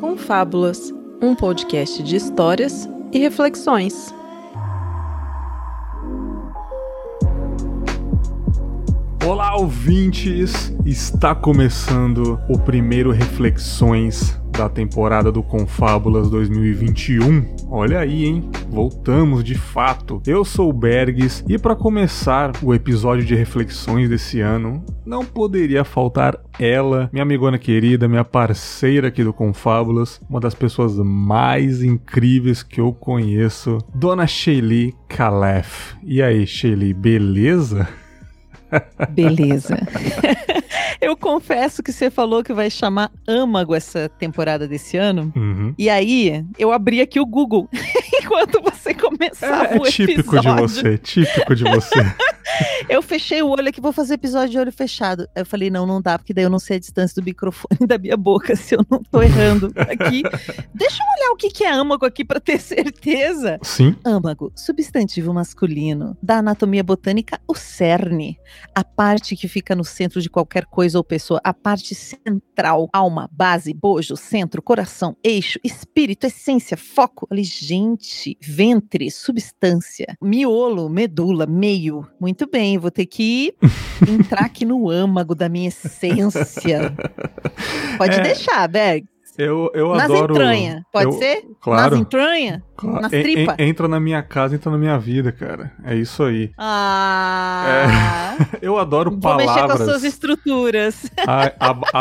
Confábulas, um podcast de histórias e reflexões. Olá, ouvintes! Está começando o primeiro Reflexões da temporada do Confábulas 2021. Olha aí, hein? Voltamos de fato. Eu sou o Bergs e para começar o episódio de reflexões desse ano, não poderia faltar ela, minha amigona querida, minha parceira aqui do Confábulas, uma das pessoas mais incríveis que eu conheço, Dona Shelly Calef. E aí, Shelly, beleza? Beleza. Eu confesso que você falou que vai chamar âmago essa temporada desse ano. Uhum. E aí, eu abri aqui o Google enquanto você começava É, é o típico episódio. de você, típico de você. Eu fechei o olho aqui, vou fazer episódio de olho fechado. Eu falei, não, não dá, porque daí eu não sei a distância do microfone da minha boca, se eu não tô errando aqui. Deixa eu olhar o que que é âmago aqui pra ter certeza. Sim, Âmago, substantivo masculino, da anatomia botânica, o cerne, a parte que fica no centro de qualquer coisa ou pessoa, a parte central, alma, base, bojo, centro, coração, eixo, espírito, essência, foco. Falei, gente, ventre, substância, miolo, medula, meio. Muito bem, vou ter que entrar aqui no âmago da minha essência. Pode É, deixar, Berg. Eu, eu Nas adoro. entranhas, pode eu- ser? Claro. Nas entranhas? claro. nas En- en- tripa? entra na minha casa, entra na minha vida, cara. É isso aí. Ah! Eu adoro Vou mexer com as palavras. suas estruturas. A-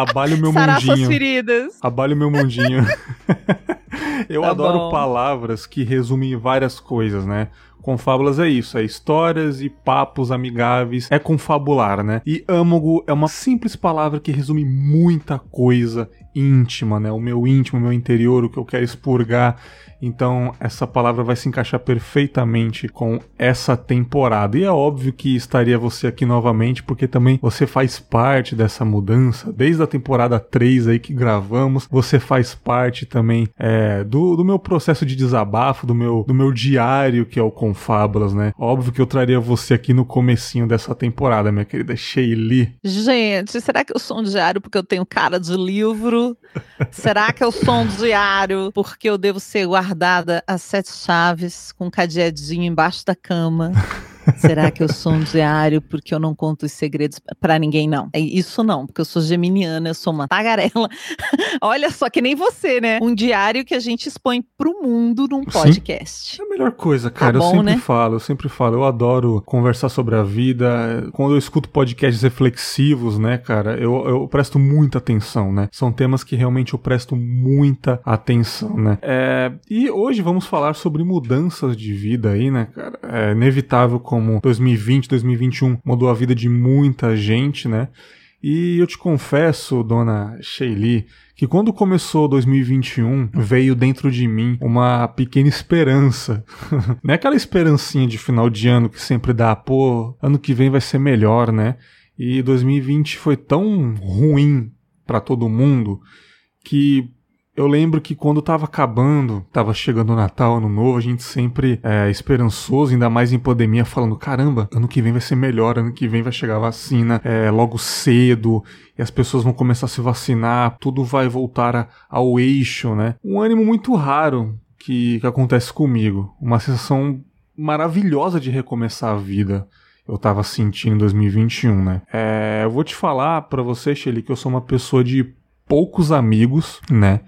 Abalho meu Sarar suas mundinho. feridas. Abalho meu mundinho. Eu Tá adoro bom. palavras que resumem várias coisas, né? Confábulas é isso, é histórias e papos amigáveis, é confabular, né? E âmago é uma simples palavra que resume muita coisa íntima, né? O meu íntimo, o meu interior, o que eu quero expurgar. Então, essa palavra vai se encaixar perfeitamente com essa temporada. E é óbvio que estaria você aqui novamente, porque também você faz parte dessa mudança. Desde a temporada 3 aí que gravamos, você faz parte também é, do, do meu processo de desabafo, do meu, do meu diário, que é o Confábulas, né? Óbvio que eu traria você aqui no comecinho dessa temporada, minha querida Sheili. Gente, será que eu sou um diário porque eu tenho cara de livro? Será que eu sou um diário porque eu devo ser guardada às sete chaves com um cadeadinho embaixo da cama? Será que eu sou um diário porque eu não conto os segredos pra ninguém? Não. É Isso não, porque eu sou geminiana, eu sou uma tagarela. Olha só, que nem você, né? Um diário que a gente expõe pro mundo num podcast. É a melhor coisa, cara. eu bom, sempre né? falo, eu sempre falo. Eu adoro conversar sobre a vida. Quando eu escuto podcasts reflexivos, né, cara, eu, eu presto muita atenção, né? São temas que realmente eu presto muita atenção, né? É, e hoje vamos falar sobre mudanças de vida aí, né, cara? É inevitável como 2020, 2021 mudou a vida de muita gente, né? E eu te confesso, dona Sheili, que quando começou 2021, veio dentro de mim uma pequena esperança. Não é aquela esperancinha de final de ano que sempre dá, pô, ano que vem vai ser melhor, né? E 2020 foi tão ruim pra todo mundo que eu lembro que quando tava acabando, tava chegando o Natal, Ano Novo, a gente sempre é, esperançoso, ainda mais em pandemia, falando: caramba, ano que vem vai ser melhor, ano que vem vai chegar a vacina é, logo cedo, e as pessoas vão começar a se vacinar, tudo vai voltar a- ao eixo, né? Um ânimo muito raro que, que acontece comigo. Uma sensação maravilhosa de recomeçar a vida. Eu tava sentindo em 2021, né? É, eu vou te falar pra você, Shelly, que eu sou uma pessoa de poucos amigos, né?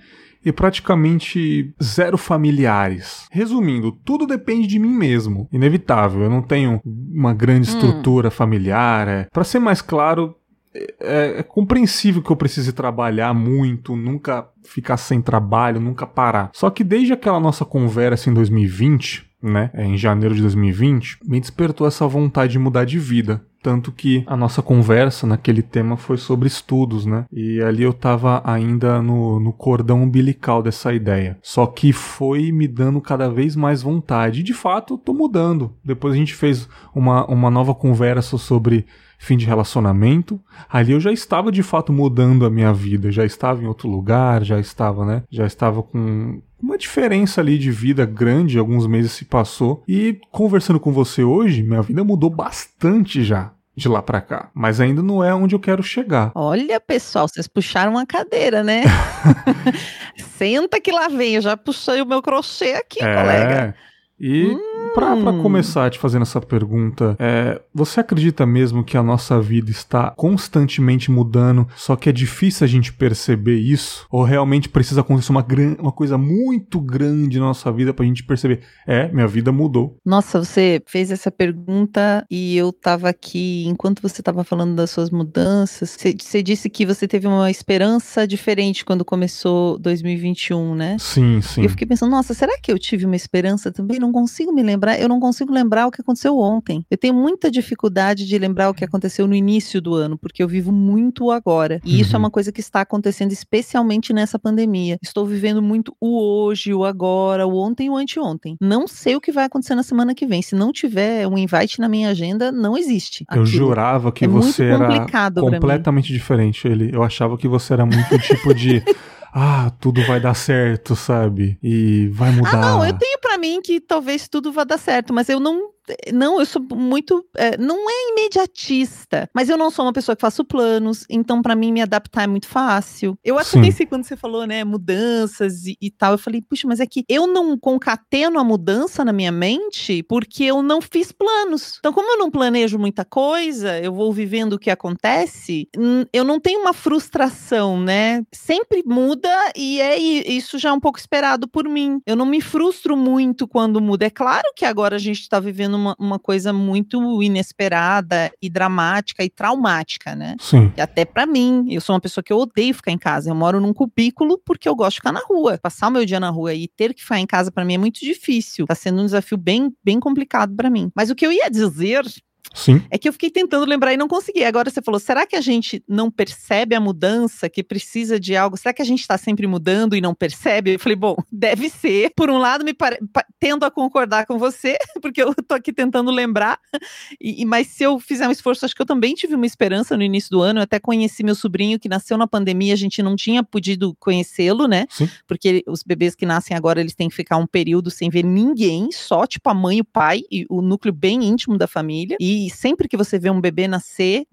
E praticamente zero familiares. Resumindo, tudo depende de mim mesmo. Inevitável. Eu não tenho uma grande Hum. estrutura familiar. É. Para ser mais claro, é, é compreensível que eu precise trabalhar muito, nunca ficar sem trabalho, nunca parar. Só que desde aquela nossa conversa em 2020, né, é, em janeiro de 2020, me despertou essa vontade de mudar de vida. Tanto que a nossa conversa naquele tema foi sobre estudos, né? E ali eu tava ainda no, no cordão umbilical dessa ideia. Só que foi me dando cada vez mais vontade. E de fato, tô mudando. Depois a gente fez uma, uma nova conversa sobre fim de relacionamento. Ali eu já estava de fato mudando a minha vida, já estava em outro lugar, já estava, né? Já estava com uma diferença ali de vida grande, alguns meses se passou. E conversando com você hoje, minha vida mudou bastante já. de lá para cá, mas ainda não é onde eu quero chegar. Olha, pessoal, vocês puxaram uma cadeira, né? Senta que lá vem, eu já puxei o meu crochê aqui, é, colega. E hum. para começar te fazendo essa pergunta, é, você acredita mesmo que a nossa vida está constantemente mudando, só que é difícil a gente perceber isso? Ou realmente precisa acontecer uma, uma coisa muito grande na nossa vida pra gente perceber? É, minha vida mudou. Nossa, você fez essa pergunta e eu tava aqui, enquanto você tava falando das suas mudanças, você disse que você teve uma esperança diferente quando começou 2021, né? Sim, sim. E eu fiquei pensando, nossa, será que eu tive uma esperança também? Não não consigo me lembrar, eu não consigo lembrar o que aconteceu ontem. Eu tenho muita dificuldade de lembrar o que aconteceu no início do ano, porque eu vivo muito o agora. E uhum. isso é uhum. uma coisa que está acontecendo especialmente nessa pandemia. Estou vivendo muito o hoje, o agora, o ontem e o anteontem. Não sei o que vai acontecer na semana que vem. Se não tiver um invite na minha agenda, não existe. Aquilo. Eu jurava que é você era completamente diferente. Ele, eu achava que você era muito tipo de ah, tudo vai dar certo, sabe? E vai mudar. Ah, não, eu tenho para mim que talvez tudo vá dar certo, mas eu não não, eu sou muito. É, não é imediatista, mas eu não sou uma pessoa que faço planos, então para mim me adaptar é muito fácil. Eu até Sim. pensei quando você falou, né, mudanças e, e, tal, eu falei, puxa, mas é que eu não concateno a mudança na minha mente porque eu não fiz planos. Então, como eu não planejo muita coisa, eu vou vivendo o que acontece, eu não tenho uma frustração, né? Sempre muda e é isso já é um pouco esperado por mim. Eu não me frustro muito quando muda. É claro que agora a gente tá vivendo uma, uma coisa muito inesperada e dramática e traumática, né? Sim. E até para mim, eu sou uma pessoa que eu odeio ficar em casa. Eu moro num cubículo porque eu gosto de ficar na rua. Passar o meu dia na rua e ter que ficar em casa para mim é muito difícil. Tá sendo um desafio bem, bem complicado para mim. Mas o que eu ia dizer Sim. É que eu fiquei tentando lembrar e não consegui. Agora você falou, será que a gente não percebe a mudança, que precisa de algo? Será que a gente está sempre mudando e não percebe? Eu falei, bom, deve ser. Por um lado, me pare... tendo a concordar com você, porque eu tô aqui tentando lembrar. E, mas se eu fizer um esforço, acho que eu também tive uma esperança no início do ano. Eu até conheci meu sobrinho que nasceu na pandemia, a gente não tinha podido conhecê-lo, né? Sim. Porque os bebês que nascem agora, eles têm que ficar um período sem ver ninguém, só tipo a mãe, o pai e o núcleo bem íntimo da família. E e sempre que você vê um bebê nascer,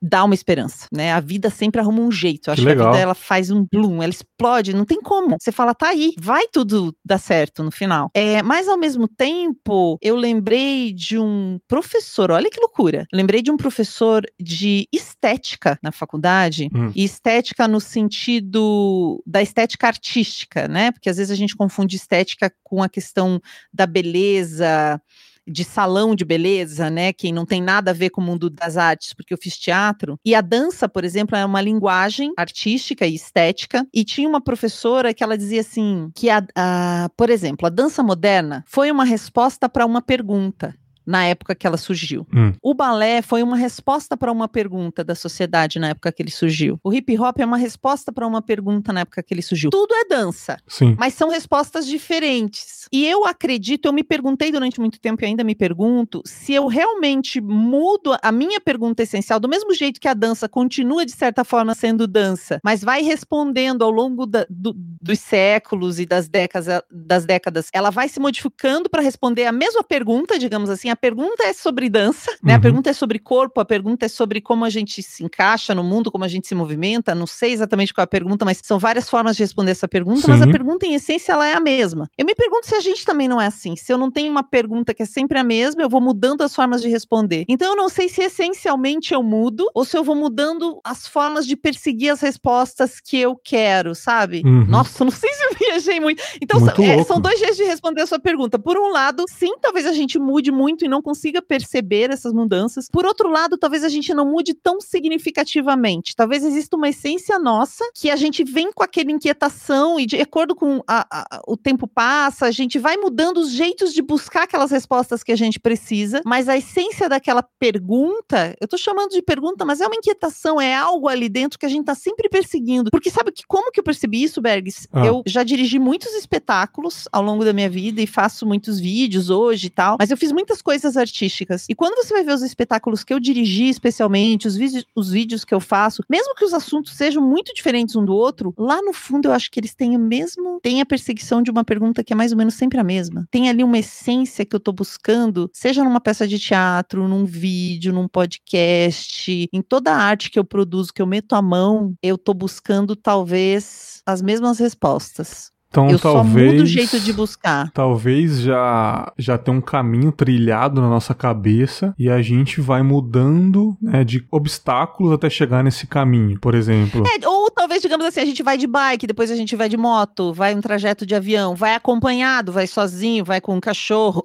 dá uma esperança, né? A vida sempre arruma um jeito. Eu acho que, que a vida ela faz um bloom, ela explode, não tem como. Você fala, tá aí, vai tudo dar certo no final. É, mas ao mesmo tempo, eu lembrei de um professor, olha que loucura. Lembrei de um professor de estética na faculdade, hum. e estética no sentido da estética artística, né? Porque às vezes a gente confunde estética com a questão da beleza, de salão de beleza, né? Quem não tem nada a ver com o mundo das artes, porque eu fiz teatro. E a dança, por exemplo, é uma linguagem artística e estética. E tinha uma professora que ela dizia assim: que, a, a por exemplo, a dança moderna foi uma resposta para uma pergunta na época que ela surgiu. Hum. O balé foi uma resposta para uma pergunta da sociedade na época que ele surgiu. O hip hop é uma resposta para uma pergunta na época que ele surgiu. Tudo é dança, Sim. mas são respostas diferentes. E eu acredito, eu me perguntei durante muito tempo e ainda me pergunto, se eu realmente mudo a minha pergunta essencial, do mesmo jeito que a dança continua de certa forma sendo dança, mas vai respondendo ao longo da, do, dos séculos e das décadas, das décadas, ela vai se modificando para responder a mesma pergunta, digamos assim, a pergunta é sobre dança, né? Uhum. A pergunta é sobre corpo, a pergunta é sobre como a gente se encaixa no mundo, como a gente se movimenta. Não sei exatamente qual é a pergunta, mas são várias formas de responder essa pergunta, Sim. mas a pergunta em essência ela é a mesma. Eu me pergunto se a gente também não é assim. Se eu não tenho uma pergunta que é sempre a mesma, eu vou mudando as formas de responder. Então eu não sei se essencialmente eu mudo ou se eu vou mudando as formas de perseguir as respostas que eu quero, sabe? Uhum. Nossa, não sei se eu viajei muito. Então muito são, é, são dois jeitos de responder a sua pergunta. Por um lado, sim, talvez a gente mude muito e não consiga perceber essas mudanças. Por outro lado, talvez a gente não mude tão significativamente. Talvez exista uma essência nossa que a gente vem com aquela inquietação e de acordo com a, a, o tempo passa, a gente vai mudando os jeitos de buscar aquelas respostas que a gente precisa, mas a essência daquela pergunta, eu tô chamando de pergunta, mas é uma inquietação, é algo ali dentro que a gente tá sempre perseguindo. Porque sabe que como que eu percebi isso, Bergs? Ah. Eu já dirigi dirigi muitos espetáculos ao longo da minha vida e faço muitos vídeos hoje e tal, mas eu fiz muitas coisas artísticas. E quando você vai ver os espetáculos que eu dirigi, especialmente, os, vídeos, os vídeos que eu faço, mesmo que os assuntos sejam muito diferentes um do outro, lá no fundo eu acho que eles têm o mesmo, tem a perseguição de uma pergunta que é mais ou menos sempre a mesma. Tem ali uma essência que eu tô buscando, seja numa peça de teatro, num vídeo, num podcast, em toda a arte que eu produzo, que eu meto a mão, eu tô buscando talvez as mesmas respostas. Então, eu talvez, só mudo o jeito de buscar. Talvez já, já tenha um caminho trilhado na nossa cabeça e a gente vai mudando né, de obstáculos até chegar nesse caminho, por exemplo. É, ou talvez, digamos assim, a gente vai de bike, depois a gente vai de moto, vai um trajeto de avião, vai acompanhado, vai sozinho, vai com um cachorro.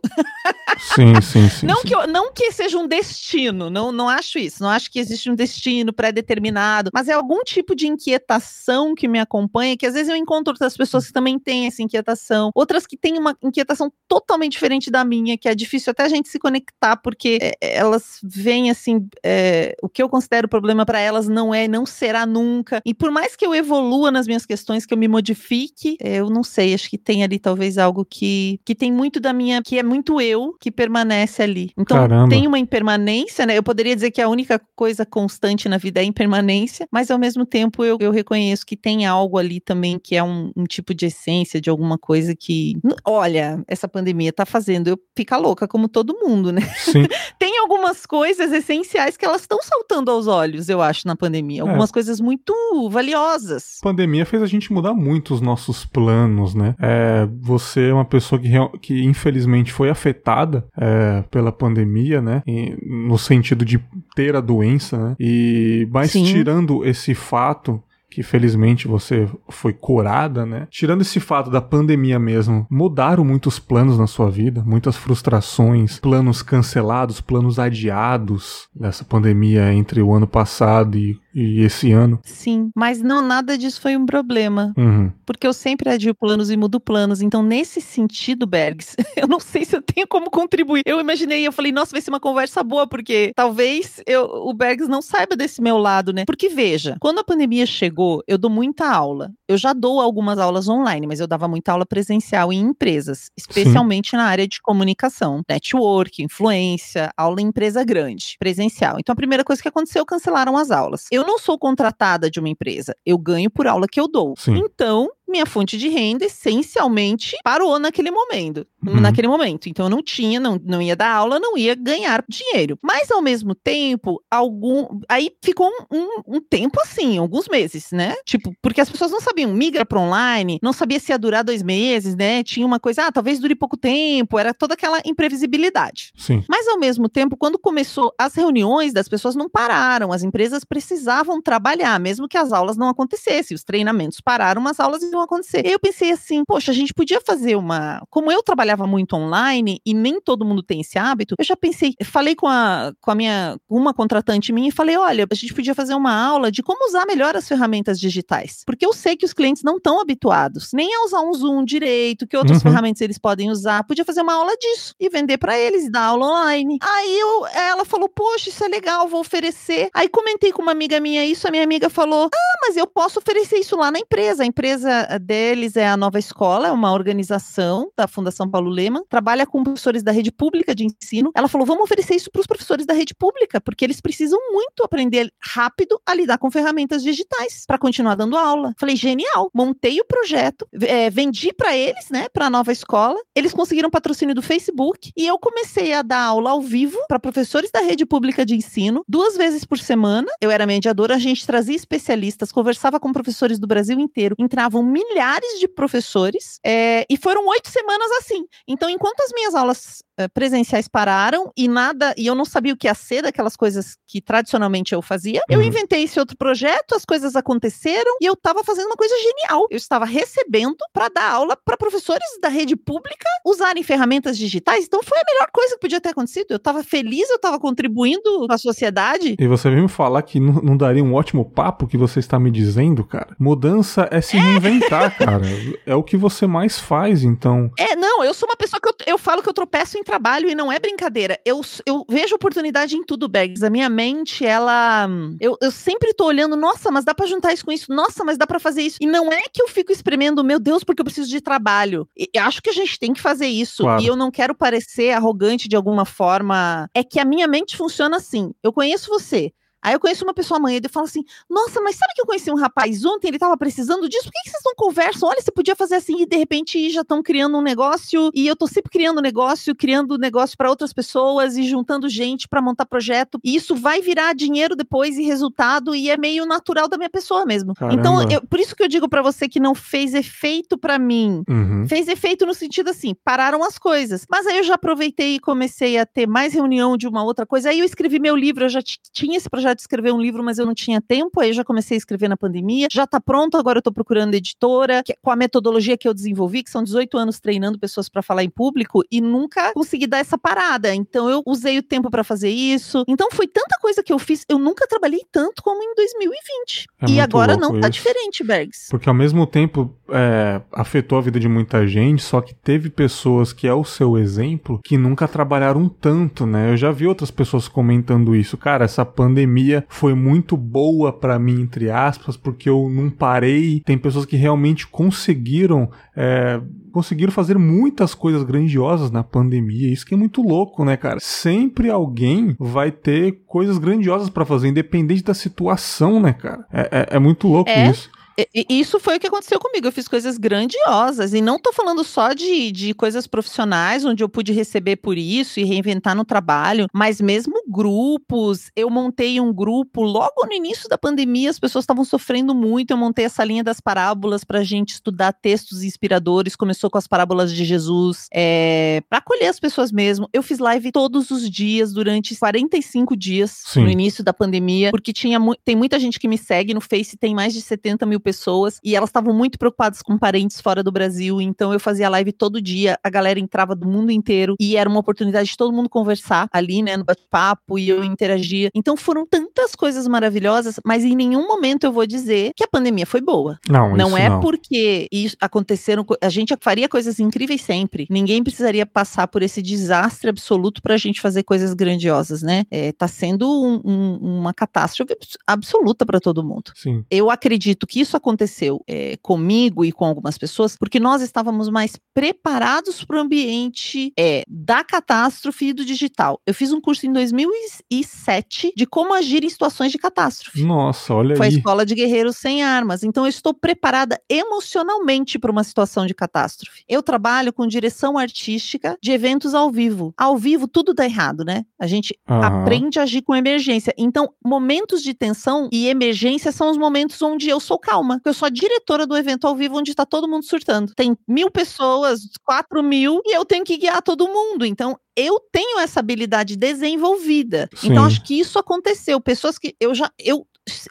Sim, sim, sim. não, sim. Que eu, não que seja um destino, não, não acho isso. Não acho que existe um destino pré-determinado, mas é algum tipo de inquietação que me acompanha, que às vezes eu encontro outras pessoas que também têm essa inquietação, outras que têm uma inquietação totalmente diferente da minha, que é difícil até a gente se conectar, porque é, é elas veem assim, é, o que eu considero problema para elas não é, não será nunca. E por mais que eu evolua nas minhas questões, que eu me modifique, é, eu não sei, acho que tem ali talvez algo que, que tem muito da minha, que é muito eu, que permanece ali. Então Caramba. tem uma impermanência, né? Eu poderia dizer que a única coisa constante na vida é a impermanência, mas ao mesmo tempo eu, eu reconheço que tem algo ali também que é um, um tipo de essência de alguma coisa que, olha, essa pandemia tá fazendo eu ficar louca como todo mundo, né? Sim. tem algumas coisas essenciais que elas estão saltando aos olhos, eu acho, na pandemia. Algumas é. coisas muito valiosas. A pandemia fez a gente mudar muito os nossos planos, né? É, você é uma pessoa que, que infelizmente foi afetada é, pela pandemia, né? E, no sentido de ter a doença, né? E mas Sim. tirando esse fato, que felizmente você foi curada, né? Tirando esse fato da pandemia mesmo, mudaram muitos planos na sua vida, muitas frustrações, planos cancelados, planos adiados dessa pandemia entre o ano passado e e esse ano. Sim, mas não nada disso foi um problema. Uhum. Porque eu sempre adio planos e mudo planos. Então, nesse sentido, Bergs, eu não sei se eu tenho como contribuir. Eu imaginei, eu falei, nossa, vai ser uma conversa boa, porque talvez eu, o Bergs não saiba desse meu lado, né? Porque veja, quando a pandemia chegou, eu dou muita aula. Eu já dou algumas aulas online, mas eu dava muita aula presencial em empresas, especialmente Sim. na área de comunicação, network, influência, aula em empresa grande, presencial. Então, a primeira coisa que aconteceu, cancelaram as aulas. Eu não sou contratada de uma empresa, eu ganho por aula que eu dou. Sim. Então, minha fonte de renda essencialmente parou naquele momento. Uhum. Naquele momento. Então eu não tinha, não, não ia dar aula, não ia ganhar dinheiro. Mas ao mesmo tempo, algum. Aí ficou um, um, um tempo assim, alguns meses, né? Tipo, porque as pessoas não sabiam, migra para online, não sabia se ia durar dois meses, né? Tinha uma coisa, ah, talvez dure pouco tempo, era toda aquela imprevisibilidade. Sim. Mas ao mesmo tempo, quando começou as reuniões das pessoas não pararam, as empresas precisavam trabalhar, mesmo que as aulas não acontecessem, os treinamentos pararam, as aulas acontecer. Eu pensei assim, poxa, a gente podia fazer uma. Como eu trabalhava muito online e nem todo mundo tem esse hábito, eu já pensei, falei com a, com a minha, uma contratante minha e falei: olha, a gente podia fazer uma aula de como usar melhor as ferramentas digitais. Porque eu sei que os clientes não estão habituados nem a usar um Zoom direito, que outras uhum. ferramentas eles podem usar. Podia fazer uma aula disso e vender para eles dar aula online. Aí eu, ela falou: poxa, isso é legal, vou oferecer. Aí comentei com uma amiga minha isso, a minha amiga falou: ah, mas eu posso oferecer isso lá na empresa. A empresa deles é a Nova Escola, é uma organização da Fundação Paulo Leman, trabalha com professores da rede pública de ensino. Ela falou: vamos oferecer isso para os professores da rede pública, porque eles precisam muito aprender rápido a lidar com ferramentas digitais para continuar dando aula. Falei: genial. Montei o projeto, é, vendi para eles, né, para a Nova Escola. Eles conseguiram patrocínio do Facebook e eu comecei a dar aula ao vivo para professores da rede pública de ensino, duas vezes por semana. Eu era mediadora, a gente trazia especialistas, conversava com professores do Brasil inteiro, entravam milhares de professores é, e foram oito semanas assim. Então, enquanto as minhas aulas presenciais pararam e nada, e eu não sabia o que ia ser daquelas coisas que tradicionalmente eu fazia. Uhum. Eu inventei esse outro projeto, as coisas aconteceram e eu estava fazendo uma coisa genial. Eu estava recebendo para dar aula para professores da rede pública usarem ferramentas digitais. Então foi a melhor coisa que podia ter acontecido. Eu estava feliz, eu estava contribuindo para a sociedade. E você veio me falar que não, não, daria um ótimo papo que você está me dizendo, cara? Mudança é se reinventar, cara. É o que você mais faz, então. É, não, Não, eu sou uma pessoa que eu, eu falo que eu tropeço em trabalho e não é brincadeira. Eu, eu vejo oportunidade em tudo, Bags. A minha mente, ela. Eu, eu sempre tô olhando, nossa, mas dá pra juntar isso com isso, nossa, mas dá pra fazer isso. E não é que eu fico espremendo, meu Deus, porque eu preciso de trabalho. E, acho que a gente tem que fazer isso. Claro. E eu não quero parecer arrogante de alguma forma. É que a minha mente funciona assim. Eu conheço você. Aí eu conheço uma pessoa amanhã e falo assim: Nossa, mas sabe que eu conheci um rapaz ontem? Ele tava precisando disso? Por que, que vocês não conversam? Olha, você podia fazer assim e de repente já estão criando um negócio e eu tô sempre criando negócio, criando negócio para outras pessoas e juntando gente para montar projeto. E isso vai virar dinheiro depois e resultado e é meio natural da minha pessoa mesmo. Caramba. Então, eu, por isso que eu digo para você que não fez efeito para mim. Uhum. Fez efeito no sentido assim: pararam as coisas. Mas aí eu já aproveitei e comecei a ter mais reunião de uma outra coisa. Aí eu escrevi meu livro, eu já tinha esse projeto de escrever um livro, mas eu não tinha tempo, aí eu já comecei a escrever na pandemia. Já tá pronto, agora eu tô procurando editora, que, com a metodologia que eu desenvolvi, que são 18 anos treinando pessoas para falar em público e nunca consegui dar essa parada. Então eu usei o tempo para fazer isso. Então foi tanta coisa que eu fiz, eu nunca trabalhei tanto como em 2020. É e agora não, tá isso. tá diferente, Bergs. Porque ao mesmo tempo é, afetou a vida de muita gente, só que teve pessoas que é o seu exemplo que nunca trabalharam tanto, né? Eu já vi outras pessoas comentando isso. Cara, essa pandemia foi muito boa para mim, entre aspas, porque eu não parei. Tem pessoas que realmente conseguiram. É, conseguiram fazer muitas coisas grandiosas na pandemia. Isso que é muito louco, né, cara? Sempre alguém vai ter coisas grandiosas para fazer, independente da situação, né, cara? É, é, é muito louco é. isso isso foi o que aconteceu comigo. Eu fiz coisas grandiosas. E não tô falando só de, de coisas profissionais, onde eu pude receber por isso e reinventar no trabalho, mas mesmo grupos. Eu montei um grupo logo no início da pandemia, as pessoas estavam sofrendo muito. Eu montei essa linha das parábolas para a gente estudar textos inspiradores. Começou com as parábolas de Jesus, é, para acolher as pessoas mesmo. Eu fiz live todos os dias, durante 45 dias, Sim. no início da pandemia, porque tinha tem muita gente que me segue no Face, tem mais de 70 mil pessoas pessoas e elas estavam muito preocupadas com parentes fora do Brasil, então eu fazia live todo dia, a galera entrava do mundo inteiro e era uma oportunidade de todo mundo conversar ali, né, no bate-papo e eu interagia. Então foram tantas coisas maravilhosas, mas em nenhum momento eu vou dizer que a pandemia foi boa. Não, não é não. porque isso aconteceram, a gente faria coisas incríveis sempre. Ninguém precisaria passar por esse desastre absoluto pra gente fazer coisas grandiosas, né? É, tá sendo um, um, uma catástrofe absoluta para todo mundo. Sim. Eu acredito que isso aconteceu é, comigo e com algumas pessoas, porque nós estávamos mais preparados para o ambiente é, da catástrofe e do digital. Eu fiz um curso em 2007 de como agir em situações de catástrofe. Nossa, olha Foi aí. a Escola de Guerreiros Sem Armas. Então eu estou preparada emocionalmente para uma situação de catástrofe. Eu trabalho com direção artística de eventos ao vivo. Ao vivo tudo dá errado, né? A gente aprende a agir com emergência. Então, momentos de tensão e emergência são os momentos onde eu sou calma calma, porque eu sou a diretora do evento ao vivo onde está todo mundo surtando. Tem mil pessoas, quatro mil, e eu tenho que guiar todo mundo. Então, eu tenho essa habilidade desenvolvida. Sim. Então, acho que isso aconteceu. Pessoas que eu já. Eu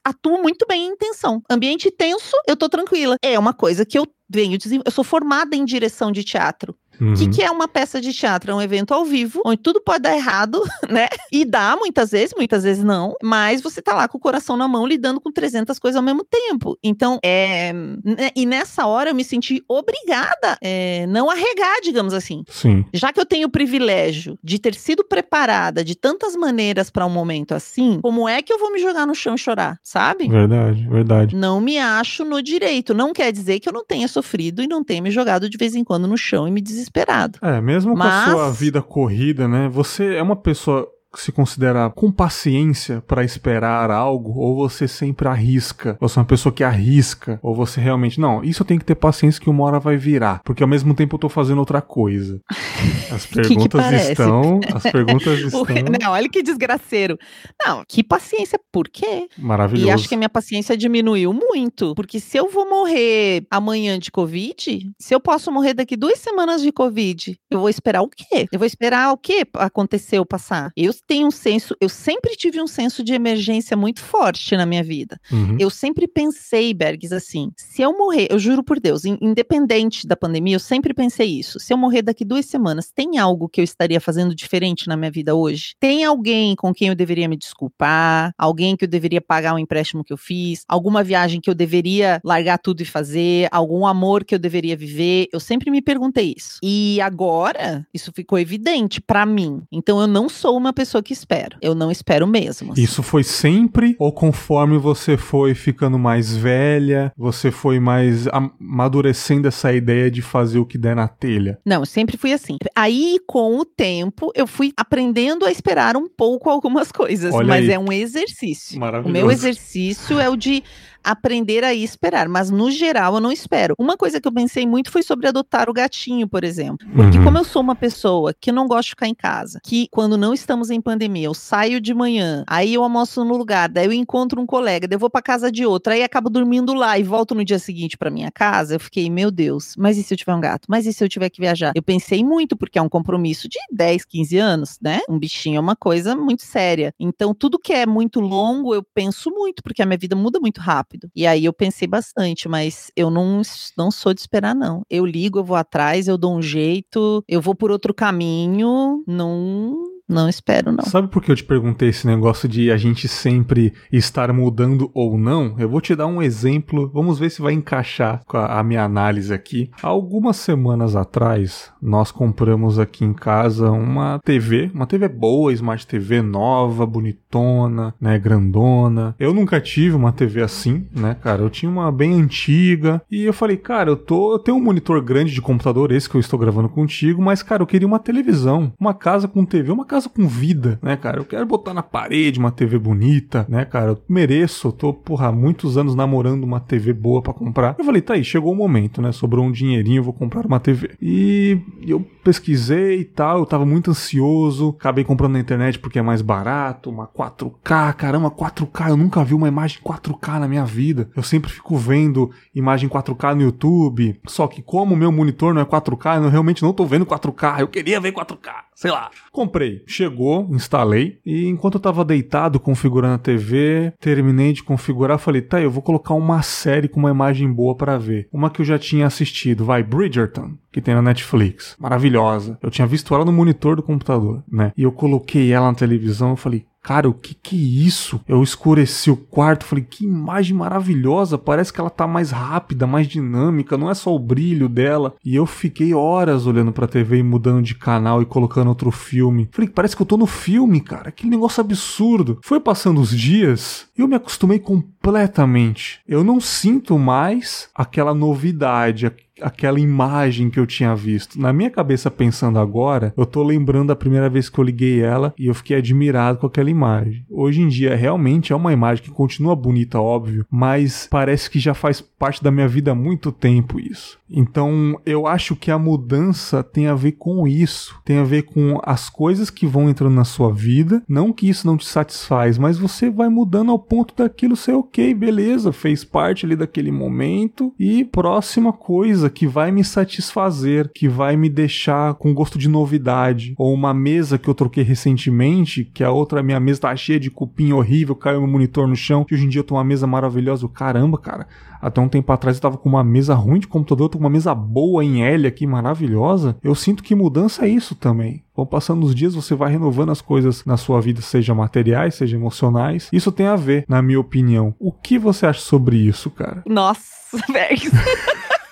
atuo muito bem em tensão. Ambiente tenso, eu tô tranquila. É uma coisa que eu venho Eu sou formada em direção de teatro. O uhum. que, que, é uma peça de teatro? É um evento ao vivo, onde tudo pode dar errado, né? E dá muitas vezes, muitas vezes não, mas você tá lá com o coração na mão lidando com 300 coisas ao mesmo tempo. Então, é. Né, e nessa hora eu me senti obrigada é, não a regar, digamos assim. Sim. Já que eu tenho o privilégio de ter sido preparada de tantas maneiras para um momento assim, como é que eu vou me jogar no chão e chorar, sabe? Verdade, verdade. Não me acho no direito. Não quer dizer que eu não tenha sofrido e não tenha me jogado de vez em quando no chão e me desesperado desesperado. É, mesmo Mas... com a sua vida corrida, né? Você é uma pessoa se considera com paciência para esperar algo, ou você sempre arrisca? Você é uma pessoa que arrisca, ou você realmente, não, isso eu tenho que ter paciência que uma hora vai virar, porque ao mesmo tempo eu tô fazendo outra coisa. As perguntas que que estão, as perguntas estão. Não, olha que desgraceiro. Não, que paciência, por quê? Maravilhoso. E acho que a minha paciência diminuiu muito, porque se eu vou morrer amanhã de Covid, se eu posso morrer daqui duas semanas de Covid, eu vou esperar o quê? Eu vou esperar o quê acontecer ou passar? Eu tenho um senso, eu sempre tive um senso de emergência muito forte na minha vida. Uhum. Eu sempre pensei, Bergs, assim, se eu morrer, eu juro por Deus, independente da pandemia, eu sempre pensei isso. Se eu morrer daqui duas semanas, tem algo que eu estaria fazendo diferente na minha vida hoje? Tem alguém com quem eu deveria me desculpar? Alguém que eu deveria pagar um empréstimo que eu fiz? Alguma viagem que eu deveria largar tudo e fazer? Algum amor que eu deveria viver? Eu sempre me perguntei isso. E agora, isso ficou evidente para mim. Então eu não sou uma pessoa que espera. Eu não espero mesmo. Assim. Isso foi sempre ou conforme você foi ficando mais velha, você foi mais amadurecendo essa ideia de fazer o que der na telha? Não, sempre fui assim. Aí, com o tempo, eu fui aprendendo a esperar um pouco algumas coisas, Olha mas aí. é um exercício. O meu exercício é o de aprender a esperar, mas no geral eu não espero. Uma coisa que eu pensei muito foi sobre adotar o gatinho, por exemplo. Porque uhum. como eu sou uma pessoa que não gosta de ficar em casa, que quando não estamos em pandemia, eu saio de manhã, aí eu almoço no lugar, daí eu encontro um colega, daí eu vou para casa de outro, aí acabo dormindo lá e volto no dia seguinte para minha casa, eu fiquei, meu Deus, mas e se eu tiver um gato? Mas e se eu tiver que viajar? Eu pensei muito porque é um compromisso de 10, 15 anos, né? Um bichinho é uma coisa muito séria. Então tudo que é muito longo, eu penso muito porque a minha vida muda muito rápido rápido. E aí eu pensei bastante, mas eu não, não sou de esperar, não. Eu ligo, eu vou atrás, eu dou um jeito, eu vou por outro caminho, não não espero, não. Sabe por que eu te perguntei esse negócio de a gente sempre estar mudando ou não? Eu vou te dar um exemplo, vamos ver se vai encaixar com a, a minha análise aqui. Algumas semanas atrás, nós compramos aqui em casa uma TV, uma TV boa, Smart TV nova, bonitona, né, grandona. Eu nunca tive uma TV assim, né, cara? Eu tinha uma bem antiga e eu falei, cara, eu tô, eu tenho um monitor grande de computador, esse que eu estou gravando contigo, mas cara, eu queria uma televisão, uma casa com TV, uma casa casa com vida, né, cara? Eu quero botar na parede uma TV bonita, né, cara? Eu mereço, eu tô, porra, muitos anos namorando uma TV boa para comprar. Eu falei, tá aí, chegou o momento, né? Sobrou um dinheirinho, vou comprar uma TV. E eu pesquisei e tal, eu tava muito ansioso, acabei comprando na internet porque é mais barato, uma 4K, caramba, 4K, eu nunca vi uma imagem 4K na minha vida. Eu sempre fico vendo imagem 4K no YouTube, só que como o meu monitor não é 4K, eu realmente não tô vendo 4K, eu queria ver 4K, sei lá. Comprei, chegou, instalei e enquanto eu tava deitado configurando a TV, terminei de configurar, falei, tá, eu vou colocar uma série com uma imagem boa para ver. Uma que eu já tinha assistido, vai Bridgerton, que tem na Netflix. Maravilhosa. Eu tinha visto ela no monitor do computador, né? E eu coloquei ela na televisão, eu falei, Cara, o que que é isso? Eu escureci o quarto, falei, que imagem maravilhosa, parece que ela tá mais rápida, mais dinâmica, não é só o brilho dela. E eu fiquei horas olhando pra TV e mudando de canal e colocando outro filme. Falei, parece que eu tô no filme, cara, que negócio absurdo. Foi passando os dias e eu me acostumei completamente. Eu não sinto mais aquela novidade, aquela imagem que eu tinha visto. Na minha cabeça, pensando agora, eu tô lembrando a primeira vez que eu liguei ela e eu fiquei admirado com aquela imagem. Hoje em dia, realmente é uma imagem que continua bonita, óbvio, mas parece que já faz parte da minha vida há muito tempo isso. Então, eu acho que a mudança tem a ver com isso, tem a ver com as coisas que vão entrando na sua vida, não que isso não te satisfaz, mas você vai mudando ao ponto daquilo ser ok, beleza, fez parte ali daquele momento e próxima coisa coisa que vai me satisfazer, que vai me deixar com gosto de novidade, ou uma mesa que eu troquei recentemente, que a outra minha mesa tá cheia de cupim horrível, caiu meu monitor no chão, e hoje em dia eu tô uma mesa maravilhosa, caramba, cara. Até um tempo atrás eu tava com uma mesa ruim de computador, eu tô com uma mesa boa em L aqui, maravilhosa. Eu sinto que mudança é isso também. Vão passando os dias, você vai renovando as coisas na sua vida, seja materiais, seja emocionais. Isso tem a ver, na minha opinião. O que você acha sobre isso, cara? Nossa, velho.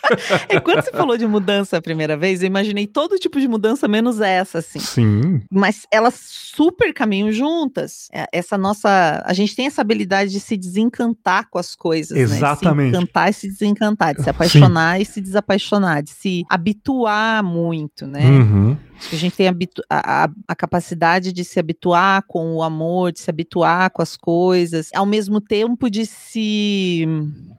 é, quando você falou de mudança a primeira vez, eu imaginei todo tipo de mudança, menos essa, assim. Sim. Mas elas super caminham juntas. É, essa nossa. A gente tem essa habilidade de se desencantar com as coisas. Exatamente. Né? Se encantar e se desencantar, de se apaixonar Sim. e se desapaixonar, de se habituar muito, né? Uhum. Acho que a gente tem a, a, a, capacidade de se habituar com o amor, de se habituar com as coisas, ao mesmo tempo de se,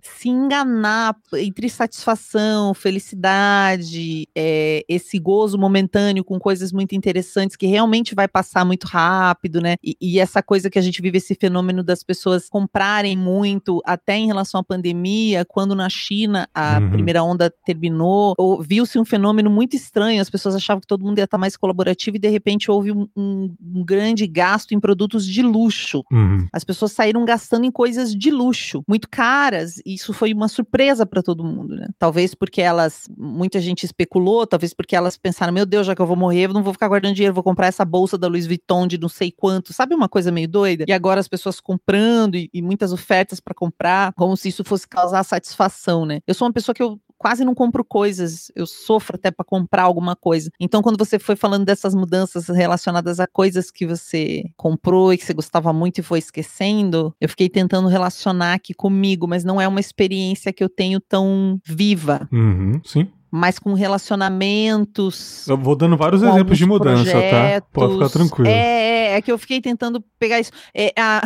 se enganar entre satisfação, felicidade, é, esse gozo momentâneo com coisas muito interessantes que realmente vai passar muito rápido, né? E, e essa coisa que a gente vive, esse fenômeno das pessoas comprarem muito, até em relação à pandemia, quando na China a uhum. primeira onda terminou, viu-se um fenômeno muito estranho, as pessoas achavam que todo mundo ia está mais colaborativa e de repente houve um, um, um, grande gasto em produtos de luxo. Uhum. As pessoas saíram gastando em coisas de luxo, muito caras, e isso foi uma surpresa para todo mundo, né? Talvez porque elas, muita gente especulou, talvez porque elas pensaram, meu Deus, já que eu vou morrer, eu não vou ficar guardando dinheiro, vou comprar essa bolsa da Louis Vuitton de não sei quanto, sabe uma coisa meio doida? E agora as pessoas comprando e, e muitas ofertas para comprar, como se isso fosse causar satisfação, né? Eu sou uma pessoa que eu quase não compro coisas, eu sofro até para comprar alguma coisa. Então, quando você foi falando dessas mudanças relacionadas a coisas que você comprou e que você gostava muito e foi esquecendo, eu fiquei tentando relacionar aqui comigo, mas não é uma experiência que eu tenho tão viva. Uhum, sim mas com relacionamentos. Eu vou dando vários exemplos de mudança, projetos. tá? Pode ficar tranquilo. É, é que eu fiquei tentando pegar isso. É, a...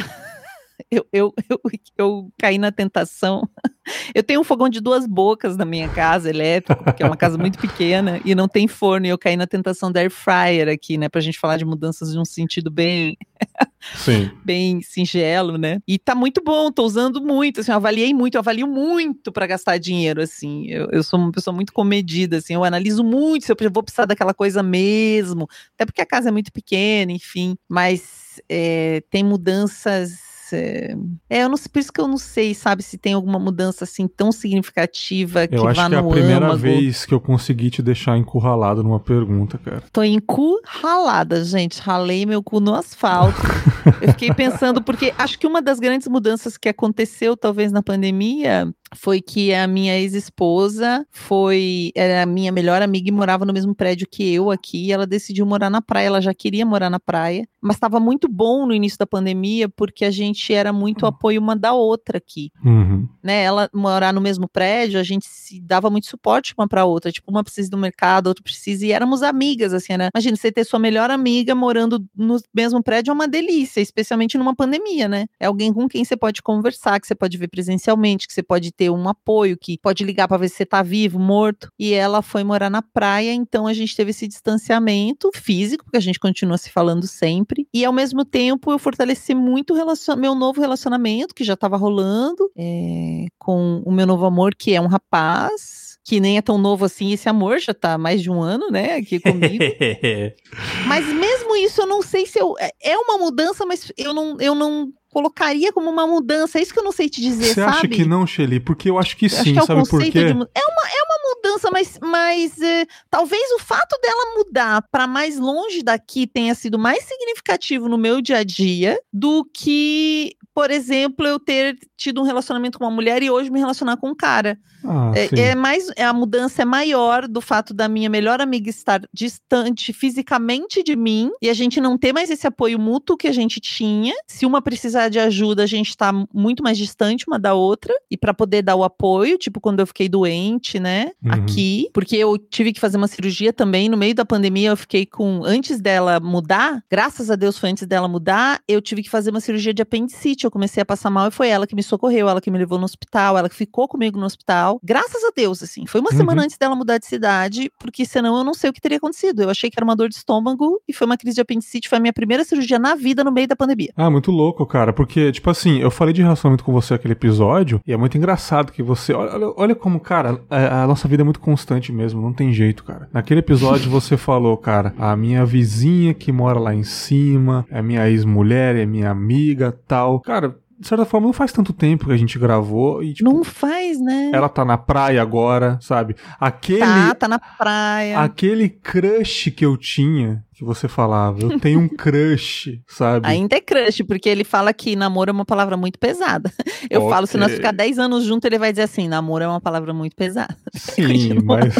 eu, eu, eu, eu caí na tentação. Eu tenho um fogão de duas bocas na minha casa, elétrico, porque é uma casa muito pequena e não tem forno. E eu caí na tentação da air fryer aqui, né? Pra gente falar de mudanças de um sentido bem. Sim. bem singelo, né? E tá muito bom, tô usando muito, assim, eu avaliei muito, eu avalio muito para gastar dinheiro, assim. Eu, eu sou uma pessoa muito comedida, assim, eu analiso muito se eu vou precisar daquela coisa mesmo, até porque a casa é muito pequena, enfim. Mas é, tem mudanças é, é, eu não, por isso que eu não sei, sabe, se tem alguma mudança assim tão significativa que eu acho vá que é a primeira âmago. vez que eu consegui te deixar encurralado numa pergunta, cara. Tô encurralada, gente. Ralei meu cu no asfalto. eu fiquei pensando, porque acho que uma das grandes mudanças que aconteceu, talvez, na pandemia, foi que a minha ex-esposa foi era a minha melhor amiga e morava no mesmo prédio que eu aqui, e ela decidiu morar na praia, ela já queria morar na praia, mas estava muito bom no início da pandemia porque a gente era muito apoio uma da outra aqui. Uhum. Né, ela morar no mesmo prédio, a gente se dava muito suporte uma para outra, tipo, uma precisa do mercado, outra precisa e éramos amigas assim, né? Imagina você ter sua melhor amiga morando no mesmo prédio é uma delícia, especialmente numa pandemia, né? É alguém com quem você pode conversar, que você pode ver presencialmente, que você pode ter um apoio, que pode ligar para ver se você tá vivo, morto. E ela foi morar na praia, então a gente teve esse distanciamento físico, porque a gente continua se falando sempre. E ao mesmo tempo eu fortaleci muito o meu novo relacionamento, que já estava rolando, é, com o meu novo amor, que é um rapaz que nem é tão novo assim, esse amor já tá mais de um ano, né, aqui comigo. mas mesmo isso, eu não sei se eu. É, é uma mudança, mas eu não, eu não colocaria como uma mudança. É isso que eu não sei te dizer, Você sabe? acha que não, Shelly? Porque eu acho que sim, acho que é sabe por quê? De... É, uma, é uma mudança, mas, mas é, talvez o fato dela mudar para mais longe daqui tenha sido mais significativo no meu dia a dia do que, por exemplo, eu ter tido um relacionamento com uma mulher e hoje me relacionar com um cara. Ah, é, é, mais a mudança é maior do fato da minha melhor amiga estar distante fisicamente de mim e a gente não ter mais esse apoio mútuo que a gente tinha. Se uma precisar de ajuda, a gente está muito mais distante uma da outra e para poder dar o apoio, tipo quando eu fiquei doente, né, uhum. aqui, porque eu tive que fazer uma cirurgia também no meio da pandemia, eu fiquei com antes dela mudar, graças a Deus foi antes dela mudar, eu tive que fazer uma cirurgia de apendicite, eu comecei a passar mal e foi ela que me socorreu, ela que me levou no hospital, ela que ficou comigo no hospital Graças a Deus, assim. Foi uma uhum. semana antes dela mudar de cidade, porque senão eu não sei o que teria acontecido. Eu achei que era uma dor de estômago e foi uma crise de apendicite. Foi a minha primeira cirurgia na vida no meio da pandemia. Ah, muito louco, cara. Porque, tipo assim, eu falei de relacionamento com você aquele episódio e é muito engraçado que você. Olha, olha como, cara, a, a nossa vida é muito constante mesmo. Não tem jeito, cara. Naquele episódio você falou, cara, a minha vizinha que mora lá em cima, é minha ex-mulher, é minha amiga tal. Cara, de certa forma, não faz tanto tempo que a gente gravou. E, tipo, não faz, né? Ela tá na praia agora, sabe? Aquele. Tá, tá na praia. Aquele crush que eu tinha que você falava. Eu tenho um crush, sabe? Ainda é crush, porque ele fala que namoro é uma palavra muito pesada. Eu okay. falo, se nós ficar 10 anos juntos, ele vai dizer assim: namoro é uma palavra muito pesada. Sim, mas.